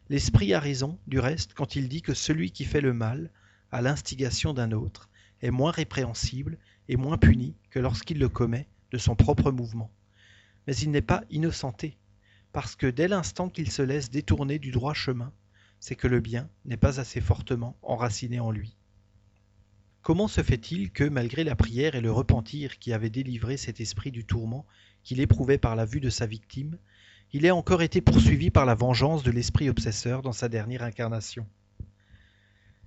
L'esprit a raison, du reste, quand il dit que celui qui fait le mal, à l'instigation d'un autre, est moins répréhensible et moins puni que lorsqu'il le commet de son propre mouvement. Mais il n'est pas innocenté, parce que dès l'instant qu'il se laisse détourner du droit chemin, c'est que le bien n'est pas assez fortement enraciné en lui. Comment se fait-il que, malgré la prière et le repentir qui avaient délivré cet esprit du tourment, qu'il éprouvait par la vue de sa victime, il ait encore été poursuivi par la vengeance de l'esprit obsesseur dans sa dernière incarnation?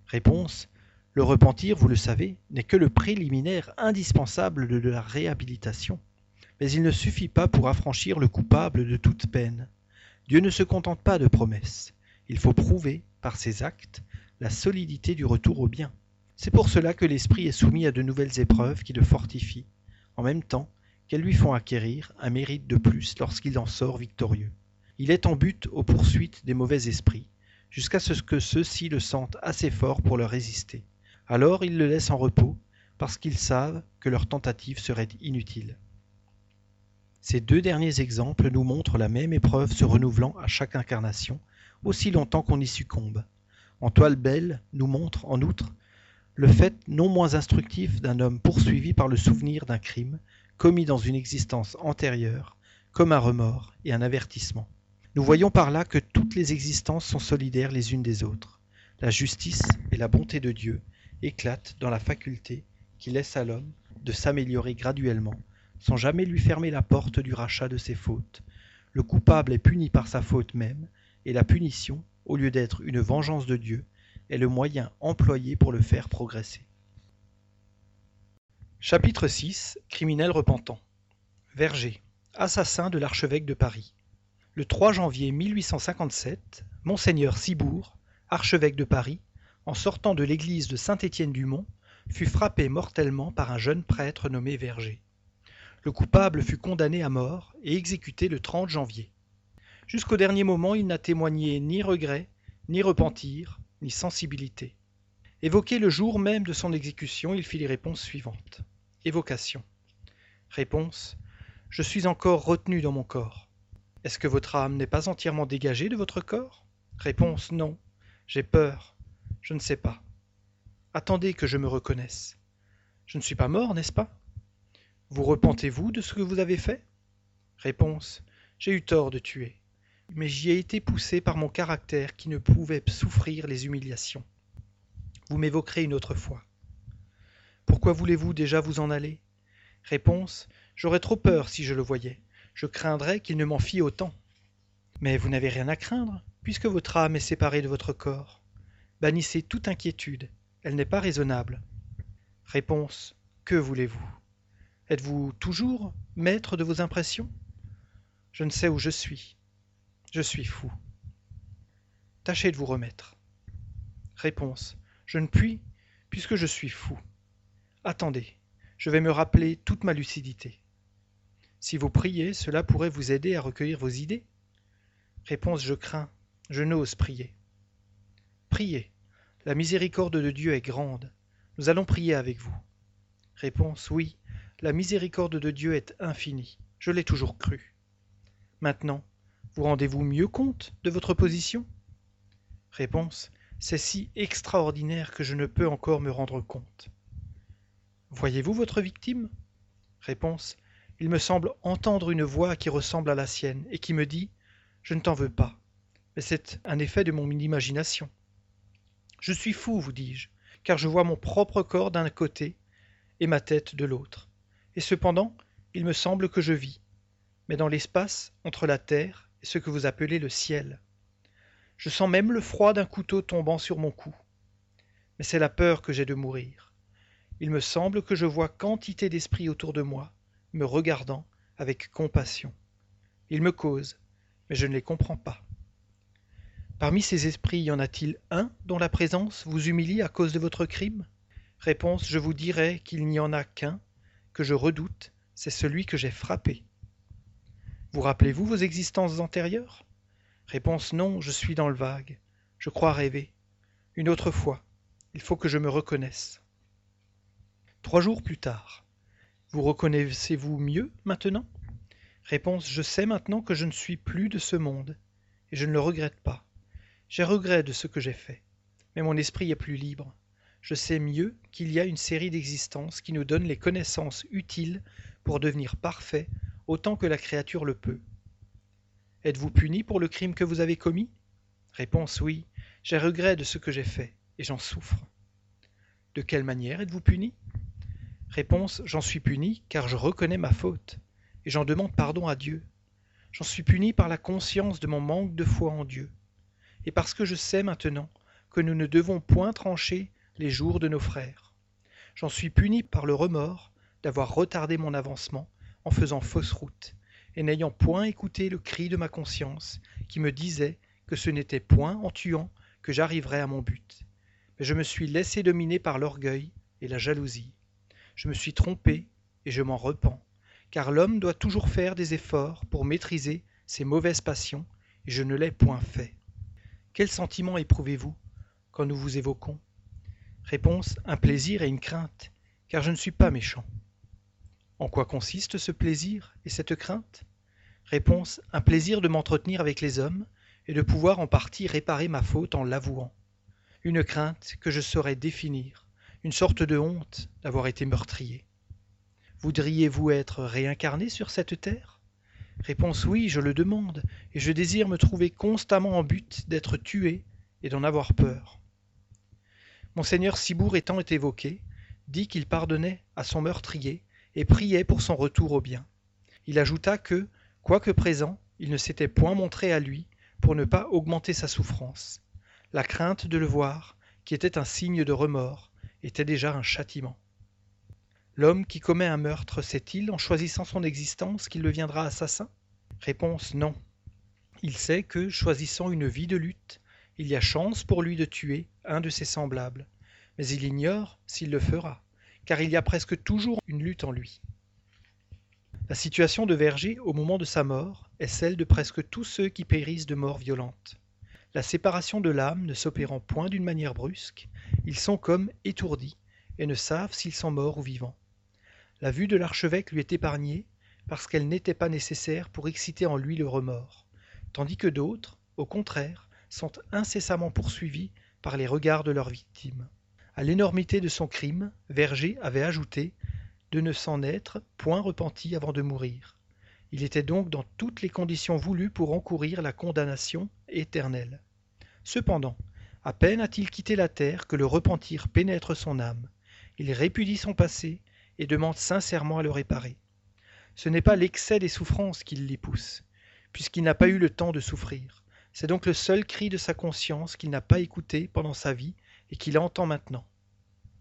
Réponse. Le repentir, vous le savez, n'est que le préliminaire indispensable de la réhabilitation. Mais il ne suffit pas pour affranchir le coupable de toute peine. Dieu ne se contente pas de promesses. Il faut prouver, par ses actes, la solidité du retour au bien. C'est pour cela que l'esprit est soumis à de nouvelles épreuves qui le fortifient, en même temps qu'elles lui font acquérir un mérite de plus lorsqu'il en sort victorieux. Il est en but aux poursuites des mauvais esprits, jusqu'à ce que ceux-ci le sentent assez fort pour leur résister. Alors ils le laissent en repos, parce qu'ils savent que leur tentative serait inutile. Ces deux derniers exemples nous montrent la même épreuve se renouvelant à chaque incarnation, aussi longtemps qu'on y succombe. En toile belle nous montre, en outre, le fait non moins instructif d'un homme poursuivi par le souvenir d'un crime commis dans une existence antérieure, comme un remords et un avertissement. Nous voyons par là que toutes les existences sont solidaires les unes des autres. La justice et la bonté de Dieu éclatent dans la faculté qui laisse à l'homme de s'améliorer graduellement, sans jamais lui fermer la porte du rachat de ses fautes. Le coupable est puni par sa faute même, et la punition, au lieu d'être une vengeance de Dieu, est le moyen employé pour le faire progresser. Chapitre 6 Criminel repentant Verger, assassin de l'archevêque de Paris. Le 3 janvier 1857, Monseigneur Cibourg, archevêque de Paris, en sortant de l'église de Saint-Étienne-du-Mont, fut frappé mortellement par un jeune prêtre nommé Verger. Le coupable fut condamné à mort et exécuté le 30 janvier. Jusqu'au dernier moment, il n'a témoigné ni regret, ni repentir, ni sensibilité. Évoqué le jour même de son exécution, il fit les réponses suivantes. Évocation. Réponse. Je suis encore retenu dans mon corps. Est-ce que votre âme n'est pas entièrement dégagée de votre corps? Réponse. Non. J'ai peur. Je ne sais pas. Attendez que je me reconnaisse. Je ne suis pas mort, n'est-ce pas? Vous repentez-vous de ce que vous avez fait? Réponse. J'ai eu tort de tuer mais j'y ai été poussé par mon caractère qui ne pouvait souffrir les humiliations. Vous m'évoquerez une autre fois. Pourquoi voulez-vous déjà vous en aller? Réponse J'aurais trop peur si je le voyais. Je craindrais qu'il ne m'en fît autant. Mais vous n'avez rien à craindre, puisque votre âme est séparée de votre corps. Bannissez toute inquiétude, elle n'est pas raisonnable. Réponse Que voulez-vous? Êtes-vous toujours maître de vos impressions? Je ne sais où je suis. Je suis fou. Tâchez de vous remettre. Réponse. Je ne puis, puisque je suis fou. Attendez, je vais me rappeler toute ma lucidité. Si vous priez, cela pourrait vous aider à recueillir vos idées. Réponse. Je crains, je n'ose prier. Priez. La miséricorde de Dieu est grande. Nous allons prier avec vous. Réponse. Oui, la miséricorde de Dieu est infinie. Je l'ai toujours cru. Maintenant, vous rendez-vous mieux compte de votre position? Réponse. C'est si extraordinaire que je ne peux encore me rendre compte. Voyez-vous votre victime? Réponse. Il me semble entendre une voix qui ressemble à la sienne et qui me dit Je ne t'en veux pas. Mais c'est un effet de mon imagination. Je suis fou, vous dis-je, car je vois mon propre corps d'un côté et ma tête de l'autre. Et cependant, il me semble que je vis, mais dans l'espace entre la terre ce que vous appelez le ciel. Je sens même le froid d'un couteau tombant sur mon cou. Mais c'est la peur que j'ai de mourir. Il me semble que je vois quantité d'esprits autour de moi, me regardant avec compassion. Ils me causent, mais je ne les comprends pas. Parmi ces esprits, y en a-t-il un dont la présence vous humilie à cause de votre crime? Réponse, je vous dirai qu'il n'y en a qu'un, que je redoute, c'est celui que j'ai frappé. Vous rappelez-vous vos existences antérieures? Réponse non, je suis dans le vague. Je crois rêver. Une autre fois. Il faut que je me reconnaisse. Trois jours plus tard. Vous reconnaissez-vous mieux maintenant? Réponse Je sais maintenant que je ne suis plus de ce monde, et je ne le regrette pas. J'ai regret de ce que j'ai fait, mais mon esprit est plus libre. Je sais mieux qu'il y a une série d'existences qui nous donnent les connaissances utiles pour devenir parfaits autant que la créature le peut. Êtes-vous puni pour le crime que vous avez commis? Réponse oui, j'ai regret de ce que j'ai fait, et j'en souffre. De quelle manière êtes-vous puni? Réponse J'en suis puni car je reconnais ma faute, et j'en demande pardon à Dieu. J'en suis puni par la conscience de mon manque de foi en Dieu, et parce que je sais maintenant que nous ne devons point trancher les jours de nos frères. J'en suis puni par le remords d'avoir retardé mon avancement en faisant fausse route, et n'ayant point écouté le cri de ma conscience qui me disait que ce n'était point en tuant que j'arriverais à mon but. Mais je me suis laissé dominer par l'orgueil et la jalousie. Je me suis trompé et je m'en repens, car l'homme doit toujours faire des efforts pour maîtriser ses mauvaises passions, et je ne l'ai point fait. Quel sentiment éprouvez-vous quand nous vous évoquons? Réponse un plaisir et une crainte, car je ne suis pas méchant. En quoi consiste ce plaisir et cette crainte? Réponse un plaisir de m'entretenir avec les hommes et de pouvoir en partie réparer ma faute en l'avouant. Une crainte que je saurais définir, une sorte de honte d'avoir été meurtrier. Voudriez-vous être réincarné sur cette terre? Réponse oui, je le demande, et je désire me trouver constamment en but d'être tué et d'en avoir peur. Monseigneur Cibourg étant évoqué, dit qu'il pardonnait à son meurtrier et priait pour son retour au bien. Il ajouta que, quoique présent, il ne s'était point montré à lui pour ne pas augmenter sa souffrance. La crainte de le voir, qui était un signe de remords, était déjà un châtiment. L'homme qui commet un meurtre sait-il, en choisissant son existence, qu'il deviendra assassin? Réponse non. Il sait que, choisissant une vie de lutte, il y a chance pour lui de tuer un de ses semblables, mais il ignore s'il le fera, car il y a presque toujours une lutte en lui. La situation de Verger au moment de sa mort est celle de presque tous ceux qui périssent de mort violente. La séparation de l'âme ne s'opérant point d'une manière brusque, ils sont comme étourdis et ne savent s'ils sont morts ou vivants. La vue de l'archevêque lui est épargnée parce qu'elle n'était pas nécessaire pour exciter en lui le remords, tandis que d'autres, au contraire, sont incessamment poursuivis par les regards de leurs victimes. À l'énormité de son crime, Verger avait ajouté de ne s'en être point repenti avant de mourir. Il était donc dans toutes les conditions voulues pour encourir la condamnation éternelle. Cependant, à peine a-t-il quitté la terre que le repentir pénètre son âme. Il répudie son passé et demande sincèrement à le réparer. Ce n'est pas l'excès des souffrances qui l'y pousse, puisqu'il n'a pas eu le temps de souffrir. C'est donc le seul cri de sa conscience qu'il n'a pas écouté pendant sa vie et qu'il entend maintenant.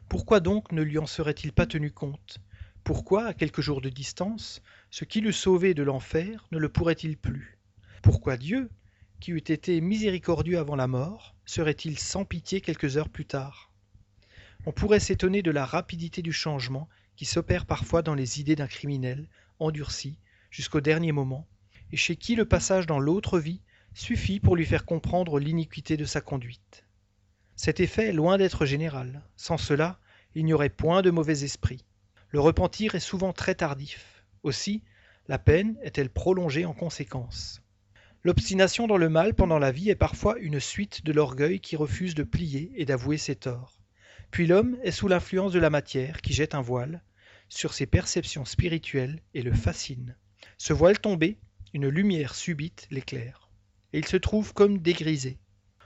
Pourquoi donc ne lui en serait-il pas tenu compte? Pourquoi, à quelques jours de distance, ce qui le sauvait de l'enfer ne le pourrait-il plus? Pourquoi Dieu, qui eût été miséricordieux avant la mort, serait-il sans pitié quelques heures plus tard? On pourrait s'étonner de la rapidité du changement qui s'opère parfois dans les idées d'un criminel, endurci, jusqu'au dernier moment, et chez qui le passage dans l'autre vie suffit pour lui faire comprendre l'iniquité de sa conduite. Cet effet est loin d'être général. Sans cela, il n'y aurait point de mauvais esprit. Le repentir est souvent très tardif. Aussi, la peine est-elle prolongée en conséquence. L'obstination dans le mal pendant la vie est parfois une suite de l'orgueil qui refuse de plier et d'avouer ses torts. Puis l'homme est sous l'influence de la matière qui jette un voile sur ses perceptions spirituelles et le fascine. Ce voile tombé, une lumière subite l'éclaire. Et il se trouve comme dégrisé.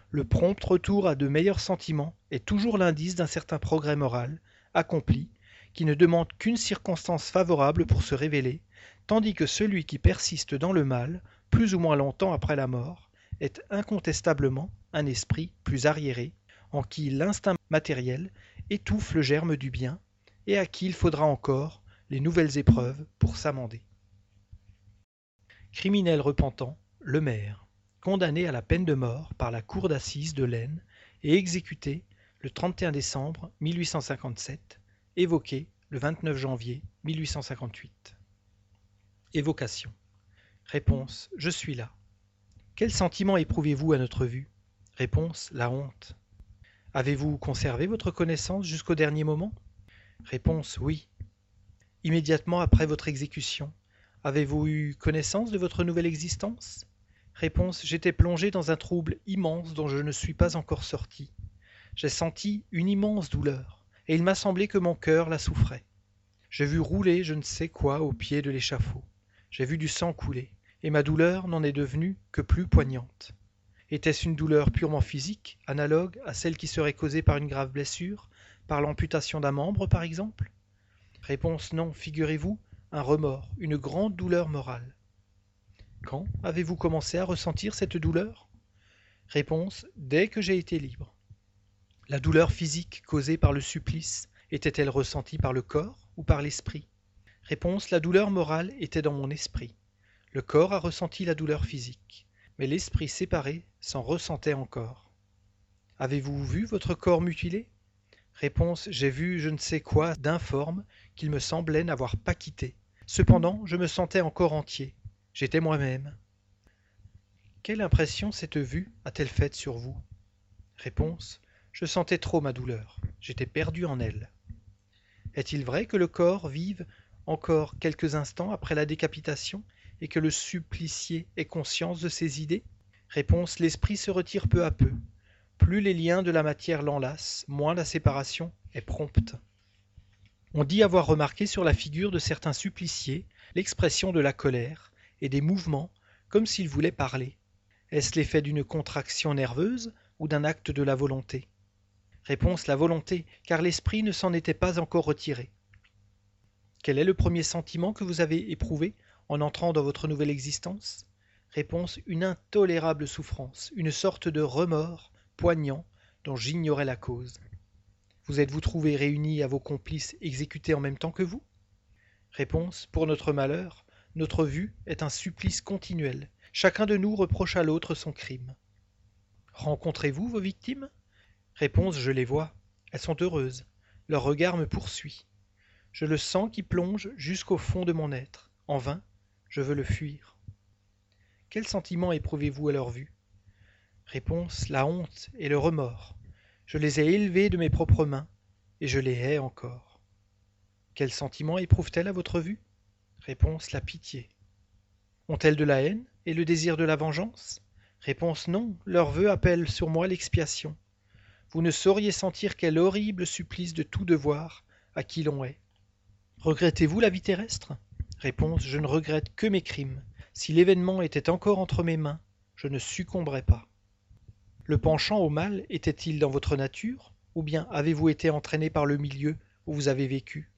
Le prompt retour à de meilleurs sentiments est toujours l'indice d'un certain progrès moral, accompli, qui ne demande qu'une circonstance favorable pour se révéler, tandis que celui qui persiste dans le mal, plus ou moins longtemps après la mort, est incontestablement un esprit plus arriéré, en qui l'instinct matériel étouffe le germe du bien, et à qui il faudra encore les nouvelles épreuves pour s'amender. Criminel repentant, le maire, condamné à la peine de mort par la cour d'assises de l'Aisne et exécuté le 31 décembre 1857, évoqué le 29 janvier 1858. Évocation. Réponse Je suis là. Quel sentiment éprouvez-vous à notre vue? Réponse La honte. Avez-vous conservé votre connaissance jusqu'au dernier moment? Réponse Oui. Immédiatement après votre exécution, avez-vous eu connaissance de votre nouvelle existence? Réponse J'étais plongé dans un trouble immense dont je ne suis pas encore sorti. J'ai senti une immense douleur et il m'a semblé que mon cœur la souffrait. J'ai vu rouler je ne sais quoi au pied de l'échafaud. J'ai vu du sang couler, et ma douleur n'en est devenue que plus poignante. Était-ce une douleur purement physique, analogue à celle qui serait causée par une grave blessure, par l'amputation d'un membre par exemple? Réponse non, figurez-vous, un remords, une grande douleur morale. Quand avez-vous commencé à ressentir cette douleur? Réponse Dès que j'ai été libre. La douleur physique causée par le supplice était-elle ressentie par le corps ou par l'esprit? Réponse La douleur morale était dans mon esprit. Le corps a ressenti la douleur physique, mais l'esprit séparé s'en ressentait encore. Avez-vous vu votre corps mutilé? Réponse J'ai vu je ne sais quoi d'informe qu'il me semblait n'avoir pas quitté. Cependant, je me sentais encore entier. J'étais moi-même. Quelle impression cette vue a-t-elle faite sur vous? Réponse Je sentais trop ma douleur. J'étais perdu en elle. Est-il vrai que le corps vive encore quelques instants après la décapitation et que le supplicié ait conscience de ses idées? Réponse L'esprit se retire peu à peu. Plus les liens de la matière l'enlacent, moins la séparation est prompte. On dit avoir remarqué sur la figure de certains suppliciés l'expression de la colère et des mouvements comme s'ils voulaient parler. Est-ce l'effet d'une contraction nerveuse ou d'un acte de la volonté? Réponse la volonté, car l'esprit ne s'en était pas encore retiré. Quel est le premier sentiment que vous avez éprouvé en entrant dans votre nouvelle existence? Réponse une intolérable souffrance, une sorte de remords poignant dont j'ignorais la cause. Vous êtes-vous trouvé réunis à vos complices exécutés en même temps que vous? Réponse Pour notre malheur, notre vue est un supplice continuel. Chacun de nous reproche à l'autre son crime. Rencontrez-vous vos victimes? Réponse Je les vois. Elles sont heureuses. Leur regard me poursuit. Je le sens qui plonge jusqu'au fond de mon être. En vain, je veux le fuir. Quel sentiment éprouvez-vous à leur vue? Réponse La honte et le remords. Je les ai élevés de mes propres mains, et je les hais encore. Quel sentiment éprouvent-elles à votre vue? Réponse La pitié. Ont-elles de la haine et le désir de la vengeance? Réponse Non, leur vœu appelle sur moi l'expiation. Vous ne sauriez sentir quel horrible supplice de tout devoir à qui l'on est. Regrettez-vous la vie terrestre? Réponse Je ne regrette que mes crimes. Si l'événement était encore entre mes mains, je ne succomberais pas. Le penchant au mal était-il dans votre nature, ou bien avez-vous été entraîné par le milieu où vous avez vécu?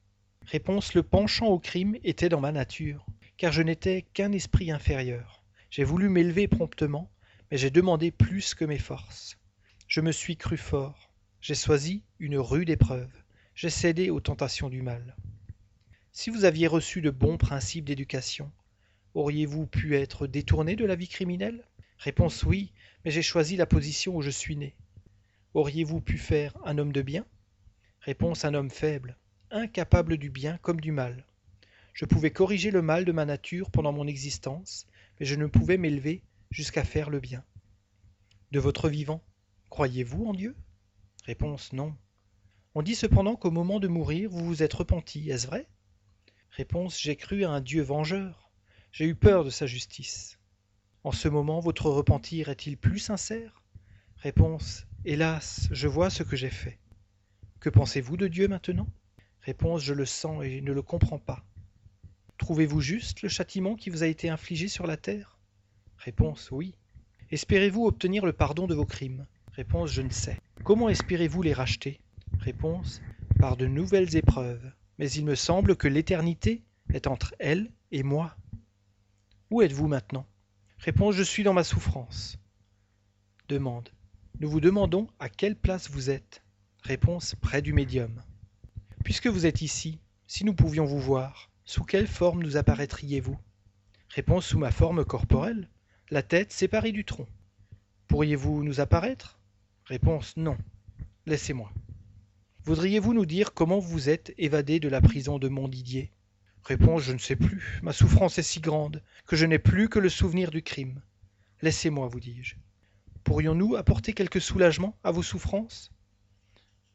Réponse Le penchant au crime était dans ma nature, car je n'étais qu'un esprit inférieur. J'ai voulu m'élever promptement, mais j'ai demandé plus que mes forces. Je me suis cru fort, j'ai choisi une rude épreuve, j'ai cédé aux tentations du mal. Si vous aviez reçu de bons principes d'éducation, auriez-vous pu être détourné de la vie criminelle? Réponse oui, mais j'ai choisi la position où je suis né. Auriez-vous pu faire un homme de bien? Réponse un homme faible, incapable du bien comme du mal. Je pouvais corriger le mal de ma nature pendant mon existence, mais je ne pouvais m'élever jusqu'à faire le bien. De votre vivant, croyez-vous en Dieu? Réponse non. On dit cependant qu'au moment de mourir, vous vous êtes repenti, est-ce vrai? Réponse J'ai cru à un Dieu vengeur. J'ai eu peur de sa justice. En ce moment, votre repentir est-il plus sincère? Réponse Hélas, je vois ce que j'ai fait. Que pensez-vous de Dieu maintenant? Réponse Je le sens et ne le comprends pas. Trouvez-vous juste le châtiment qui vous a été infligé sur la terre? Réponse Oui. Espérez-vous obtenir le pardon de vos crimes? Réponse Je ne sais. Comment espérez-vous les racheter? Réponse Par de nouvelles épreuves. Mais il me semble que l'éternité est entre elle et moi. Où êtes-vous maintenant? Réponse Je suis dans ma souffrance. Demande Nous vous demandons à quelle place vous êtes. Réponse Près du médium. Puisque vous êtes ici, si nous pouvions vous voir, sous quelle forme nous apparaîtriez-vous? Réponse Sous ma forme corporelle, la tête séparée du tronc. Pourriez-vous nous apparaître? Réponse Non. Laissez-moi. Voudriez-vous nous dire comment vous êtes évadé de la prison de Montdidier? Réponse Je ne sais plus. Ma souffrance est si grande que je n'ai plus que le souvenir du crime. Laissez-moi, vous dis-je. Pourrions-nous apporter quelque soulagement à vos souffrances?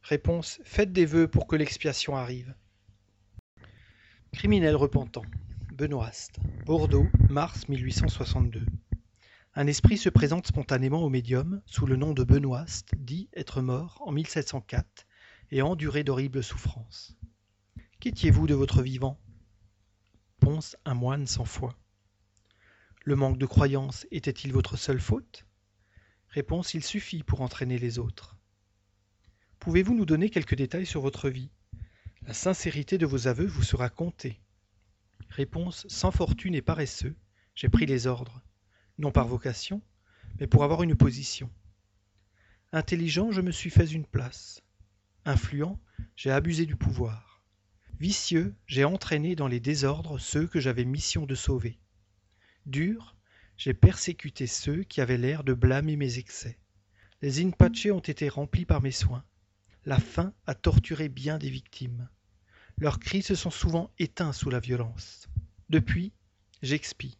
Réponse Faites des vœux pour que l'expiation arrive. Criminel repentant. Benoît Bordeaux, mars 1862. Un esprit se présente spontanément au médium sous le nom de Benoît, dit être mort en 1704 et enduré d'horribles souffrances. Qu'étiez-vous de votre vivant? Réponse un moine sans foi. Le manque de croyance était-il votre seule faute? Réponse il suffit pour entraîner les autres. Pouvez-vous nous donner quelques détails sur votre vie? La sincérité de vos aveux vous sera comptée. Réponse sans fortune et paresseux, j'ai pris les ordres, non par vocation, mais pour avoir une position. Intelligent, je me suis fait une place. Influent, j'ai abusé du pouvoir. Vicieux, j'ai entraîné dans les désordres ceux que j'avais mission de sauver. Dur, j'ai persécuté ceux qui avaient l'air de blâmer mes excès. Les Inpache ont été remplis par mes soins. La faim a torturé bien des victimes. Leurs cris se sont souvent éteints sous la violence. Depuis, j'expie,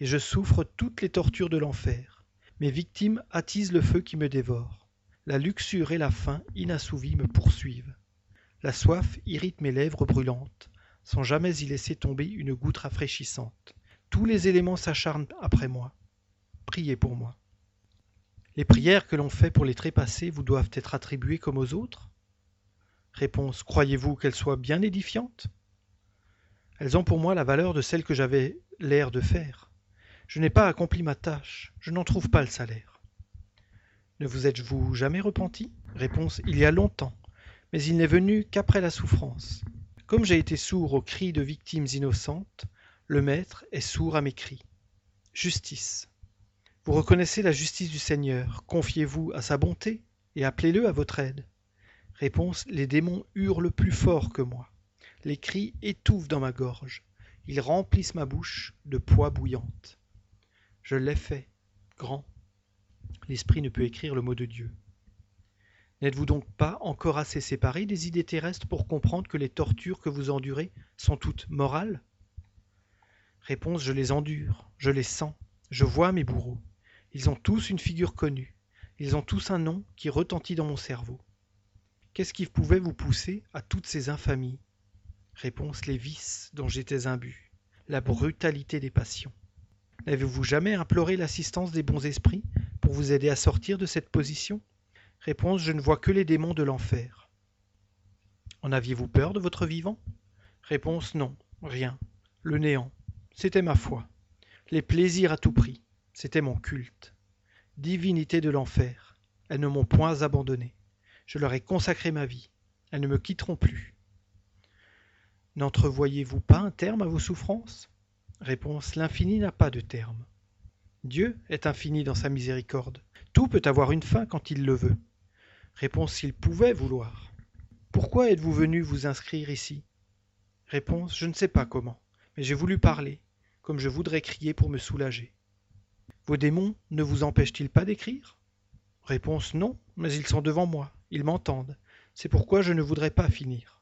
et je souffre toutes les tortures de l'enfer. Mes victimes attisent le feu qui me dévore. La luxure et la faim inassouvies me poursuivent. La soif irrite mes lèvres brûlantes, sans jamais y laisser tomber une goutte rafraîchissante. Tous les éléments s'acharnent après moi. Priez pour moi. Les prières que l'on fait pour les trépassés vous doivent être attribuées comme aux autres? Réponse. Croyez-vous qu'elles soient bien édifiantes? Elles ont pour moi la valeur de celles que j'avais l'air de faire. Je n'ai pas accompli ma tâche, je n'en trouve pas le salaire. Ne vous êtes-vous jamais repenti? Réponse. Il y a longtemps, mais il n'est venu qu'après la souffrance. Comme j'ai été sourd aux cris de victimes innocentes, le Maître est sourd à mes cris. Justice. Vous reconnaissez la justice du Seigneur, confiez-vous à sa bonté et appelez-le à votre aide. Réponse Les démons hurlent plus fort que moi. Les cris étouffent dans ma gorge. Ils remplissent ma bouche de poids bouillante. Je l'ai fait, grand. L'esprit ne peut écrire le mot de Dieu. N'êtes-vous donc pas encore assez séparé des idées terrestres pour comprendre que les tortures que vous endurez sont toutes morales? Réponse Je les endure, je les sens, je vois mes bourreaux. Ils ont tous une figure connue, ils ont tous un nom qui retentit dans mon cerveau. Qu'est-ce qui pouvait vous pousser à toutes ces infamies? Réponse les vices dont j'étais imbu, la brutalité des passions. N'avez-vous jamais imploré l'assistance des bons esprits pour vous aider à sortir de cette position? Réponse Je ne vois que les démons de l'enfer. En aviez-vous peur de votre vivant? Réponse Non, rien. Le néant, c'était ma foi. Les plaisirs à tout prix, c'était mon culte. Divinité de l'enfer, elles ne m'ont point abandonné. Je leur ai consacré ma vie. Elles ne me quitteront plus. N'entrevoyez-vous pas un terme à vos souffrances? Réponse L'infini n'a pas de terme. Dieu est infini dans sa miséricorde. Tout peut avoir une fin quand il le veut. Réponse S'il pouvait vouloir. Pourquoi êtes-vous venu vous inscrire ici? Réponse Je ne sais pas comment, mais j'ai voulu parler, comme je voudrais crier pour me soulager. Vos démons ne vous empêchent-ils pas d'écrire? Réponse Non, mais ils sont devant moi. Ils m'entendent. C'est pourquoi je ne voudrais pas finir.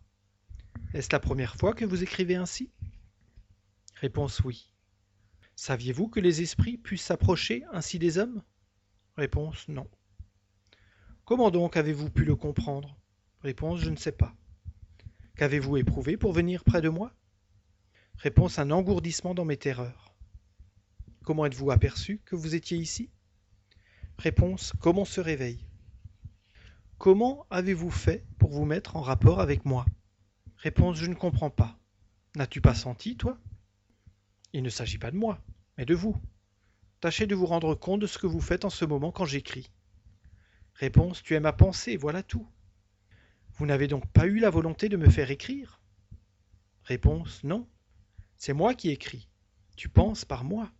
Est-ce la première fois que vous écrivez ainsi? Réponse oui. Saviez-vous que les esprits puissent s'approcher ainsi des hommes? Réponse non. Comment donc avez-vous pu le comprendre? Réponse je ne sais pas. Qu'avez-vous éprouvé pour venir près de moi? Réponse un engourdissement dans mes terreurs. Comment êtes-vous aperçu que vous étiez ici? Réponse Comme on se réveille? Comment avez-vous fait pour vous mettre en rapport avec moi? Réponse Je ne comprends pas. N'as-tu pas senti, toi? Il ne s'agit pas de moi, mais de vous. Tâchez de vous rendre compte de ce que vous faites en ce moment quand j'écris. Réponse Tu es ma pensée, voilà tout. Vous n'avez donc pas eu la volonté de me faire écrire? Réponse Non. C'est moi qui écris. Tu penses par moi.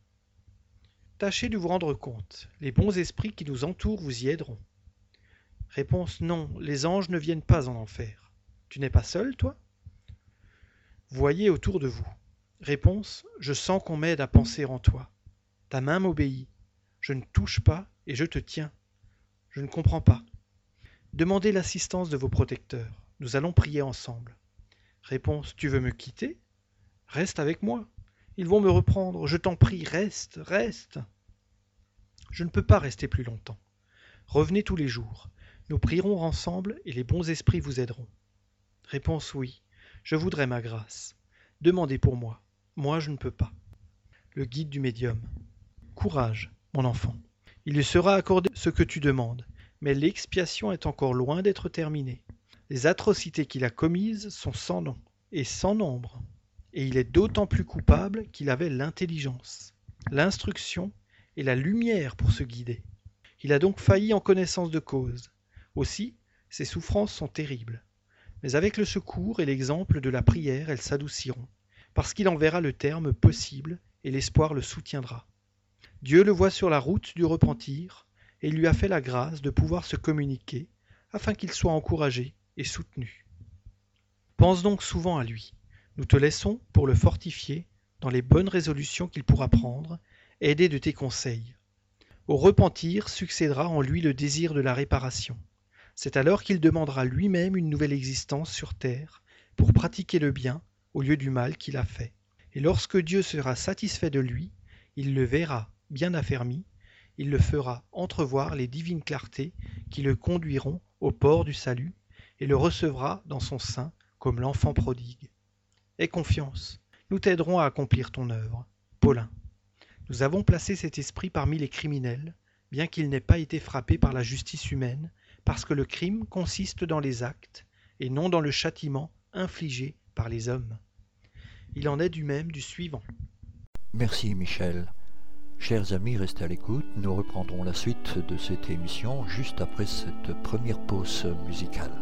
Tâchez de vous rendre compte. Les bons esprits qui nous entourent vous y aideront. Réponse non, les anges ne viennent pas en enfer. Tu n'es pas seul, toi? Voyez autour de vous. Réponse Je sens qu'on m'aide à penser en toi. Ta main m'obéit. Je ne touche pas et je te tiens. Je ne comprends pas. Demandez l'assistance de vos protecteurs. Nous allons prier ensemble. Réponse Tu veux me quitter? Reste avec moi. Ils vont me reprendre. Je t'en prie, reste, reste. Je ne peux pas rester plus longtemps. Revenez tous les jours. Nous prierons ensemble et les bons esprits vous aideront. Réponse oui. Je voudrais ma grâce. Demandez pour moi. Moi, je ne peux pas. Le guide du médium. Courage, mon enfant. Il lui sera accordé ce que tu demandes, mais l'expiation est encore loin d'être terminée. Les atrocités qu'il a commises sont sans nom et sans nombre, et il est d'autant plus coupable qu'il avait l'intelligence, l'instruction et la lumière pour se guider. Il a donc failli en connaissance de cause, aussi, ces souffrances sont terribles. Mais avec le secours et l'exemple de la prière, elles s'adouciront. parce qu'il en verra le terme possible et l'espoir le soutiendra. Dieu le voit sur la route du repentir et lui a fait la grâce de pouvoir se communiquer afin qu'il soit encouragé et soutenu. Pense donc souvent à lui. Nous te laissons pour le fortifier dans les bonnes résolutions qu'il pourra prendre, aidé de tes conseils. Au repentir succédera en lui le désir de la réparation. C'est alors qu'il demandera lui-même une nouvelle existence sur terre pour pratiquer le bien au lieu du mal qu'il a fait. Et lorsque Dieu sera satisfait de lui, il le verra bien affermi, il le fera entrevoir les divines clartés qui le conduiront au port du salut et le recevra dans son sein comme l'enfant prodigue. Aie confiance, nous t'aiderons à accomplir ton œuvre. Paulin. Nous avons placé cet esprit parmi les criminels, bien qu'il n'ait pas été frappé par la justice humaine, parce que le crime consiste dans les actes, et non dans le châtiment infligé par les hommes. Il en est du même du suivant. Merci Michel. Chers amis, restez à l'écoute. Nous reprendrons la suite de cette émission juste après cette première pause musicale.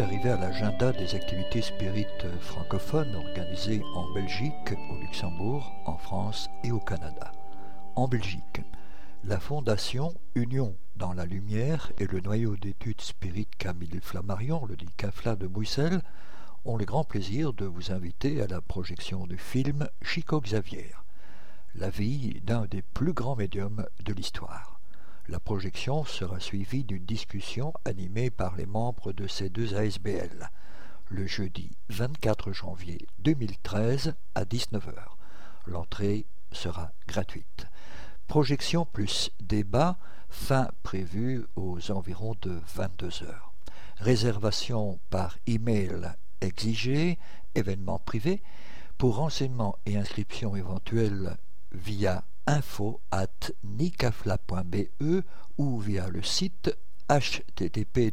Arrivé à l'agenda des activités spirites francophones organisées en Belgique, au Luxembourg, en France et au Canada. En Belgique, la fondation Union dans la lumière et le noyau d'études spirites Camille Flammarion, le dit CAFLA de Bruxelles, ont le grand plaisir de vous inviter à la projection du film Chico Xavier, la vie d'un des plus grands médiums de l'histoire. La projection sera suivie d'une discussion animée par les membres de ces deux ASBL le jeudi 24 janvier 2013 à 19h. L'entrée sera gratuite. Projection plus débat, fin prévue aux environs de 22h. Réservation par email exigée, événement privé. Pour renseignements et inscriptions éventuelles via info at nicafla.be ou via le site http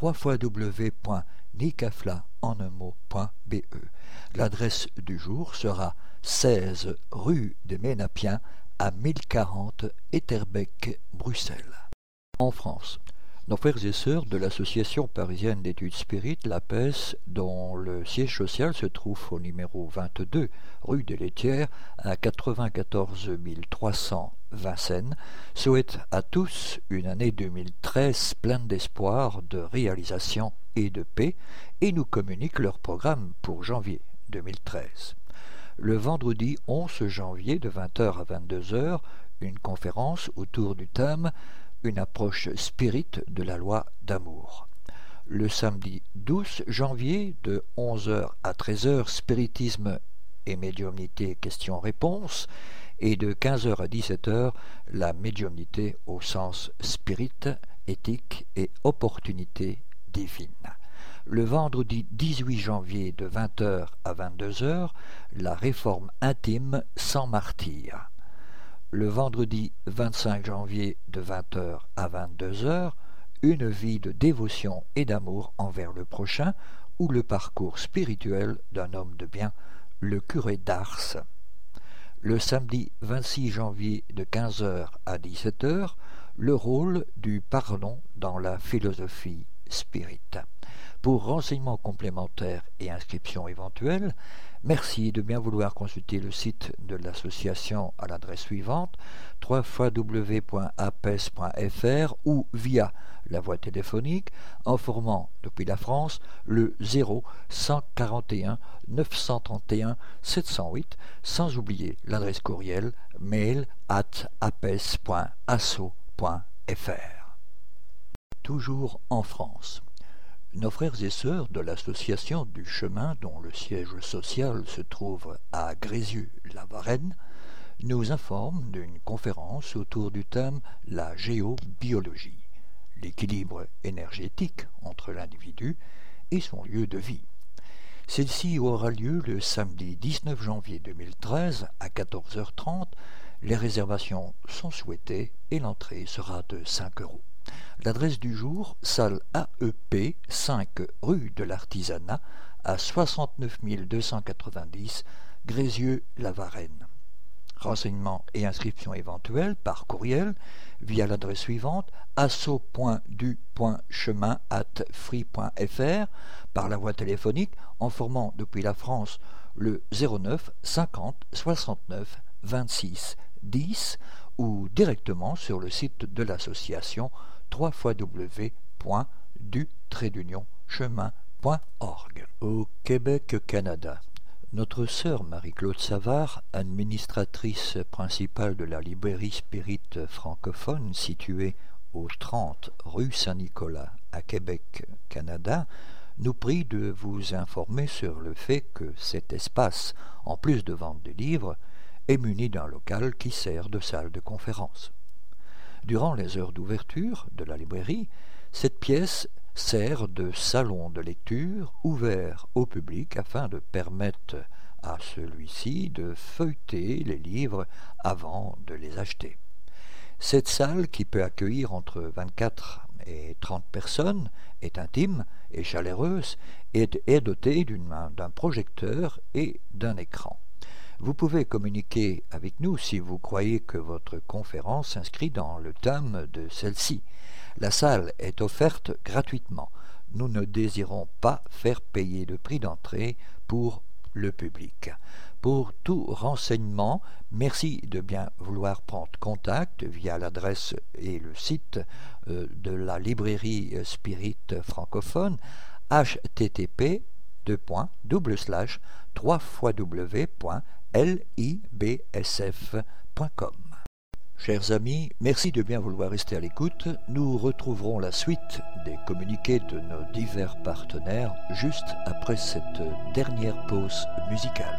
www.nicafla.be. L'adresse du jour sera 16 rue des Ménapiens à 1040 Etterbeek, Bruxelles. En France, nos frères et sœurs de l'Association parisienne d'études spirites, l'APES, dont le siège social se trouve au numéro 22 rue des Laitières à 94 300 Vincennes, souhaitent à tous une année 2013 pleine d'espoir, de réalisation et de paix et nous communiquent leur programme pour janvier 2013. Le vendredi 11 janvier de 20h à 22h, une conférence autour du thème une approche spirite de la loi d'amour. Le samedi 12 janvier, de 11h à 13h, spiritisme et médiumnité questions-réponses, et de 15h à 17h, la médiumnité au sens spirit, éthique et opportunité divine. Le vendredi 18 janvier de 20h à 22h, la réforme intime sans martyr. Le vendredi 25 janvier de 20h à 22h, une vie de dévotion et d'amour envers le prochain ou le parcours spirituel d'un homme de bien, le curé d'Ars. Le samedi 26 janvier de 15h à 17h, le rôle du pardon dans la philosophie spirit. Pour renseignements complémentaires et inscriptions éventuelles, merci de bien vouloir consulter le site de l'association à l'adresse suivante www.apes.fr ou via la voie téléphonique en formant depuis la France le 0 141 931 708 sans oublier l'adresse courriel mail at apes.asso.fr. Toujours en France. Nos frères et sœurs de l'association du chemin dont le siège social se trouve à Grézieux-la-Varenne nous informent d'une conférence autour du thème La géobiologie, l'équilibre énergétique entre l'individu et son lieu de vie. Celle-ci aura lieu le samedi 19 janvier 2013 à 14h30. Les réservations sont souhaitées et l'entrée sera de 5 euros. L'adresse du jour, salle AEP, 5 rue de l'Artisanat, à 69 290 Grézieux-la-Varenne. Renseignements et inscriptions éventuelles par courriel via l'adresse suivante asso.du.chemin at free.fr par la voie téléphonique en formant depuis la France le 09 50 69 26 10 ou directement sur le site de l'association www.du-chemin.org. Au Québec, Canada. Notre sœur Marie-Claude Savard, administratrice principale de la librairie Spirit francophone située au 30 rue Saint-Nicolas à Québec, Canada, nous prie de vous informer sur le fait que cet espace, en plus de vente de livres, est muni d'un local qui sert de salle de conférence. Durant les heures d'ouverture de la librairie, cette pièce sert de salon de lecture ouvert au public afin de permettre à celui-ci de feuilleter les livres avant de les acheter. Cette salle, qui peut accueillir entre 24 et 30 personnes, est intime et chaleureuse et est dotée d'un projecteur et d'un écran. Vous pouvez communiquer avec nous si vous croyez que votre conférence s'inscrit dans le thème de celle-ci. La salle est offerte gratuitement. Nous ne désirons pas faire payer le prix d'entrée pour le public. Pour tout renseignement, merci de bien vouloir prendre contact via l'adresse et le site euh, de la librairie Spirit francophone http 2. slash 3 libsf.com. Chers amis, merci de bien vouloir rester à l'écoute. Nous retrouverons la suite des communiqués de nos divers partenaires juste après cette dernière pause musicale.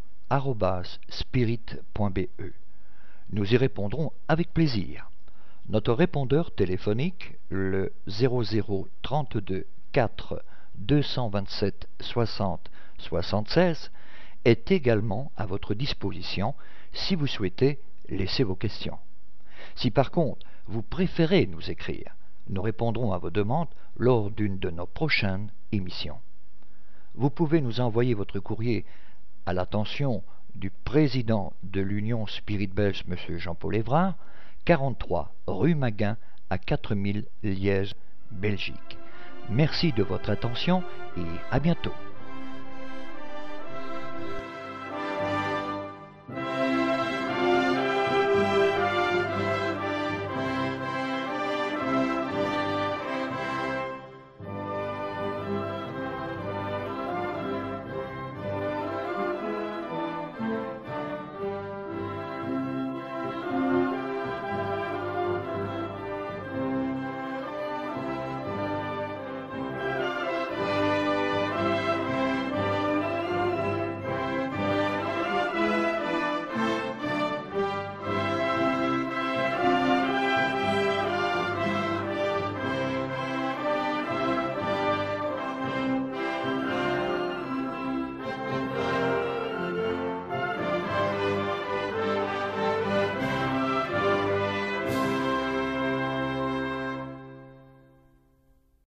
radio@spirit.be. Nous y répondrons avec plaisir. Notre répondeur téléphonique, le 0032 4 227 60 76, est également à votre disposition si vous souhaitez laisser vos questions. Si par contre vous préférez nous écrire, nous répondrons à vos demandes lors d'une de nos prochaines émissions. Vous pouvez nous envoyer votre courrier à l'attention du président de l'Union Spirit Belge, M. Jean-Paul Évrard, 43 rue Maguin à 4000 Liège, Belgique. Merci de votre attention et à bientôt.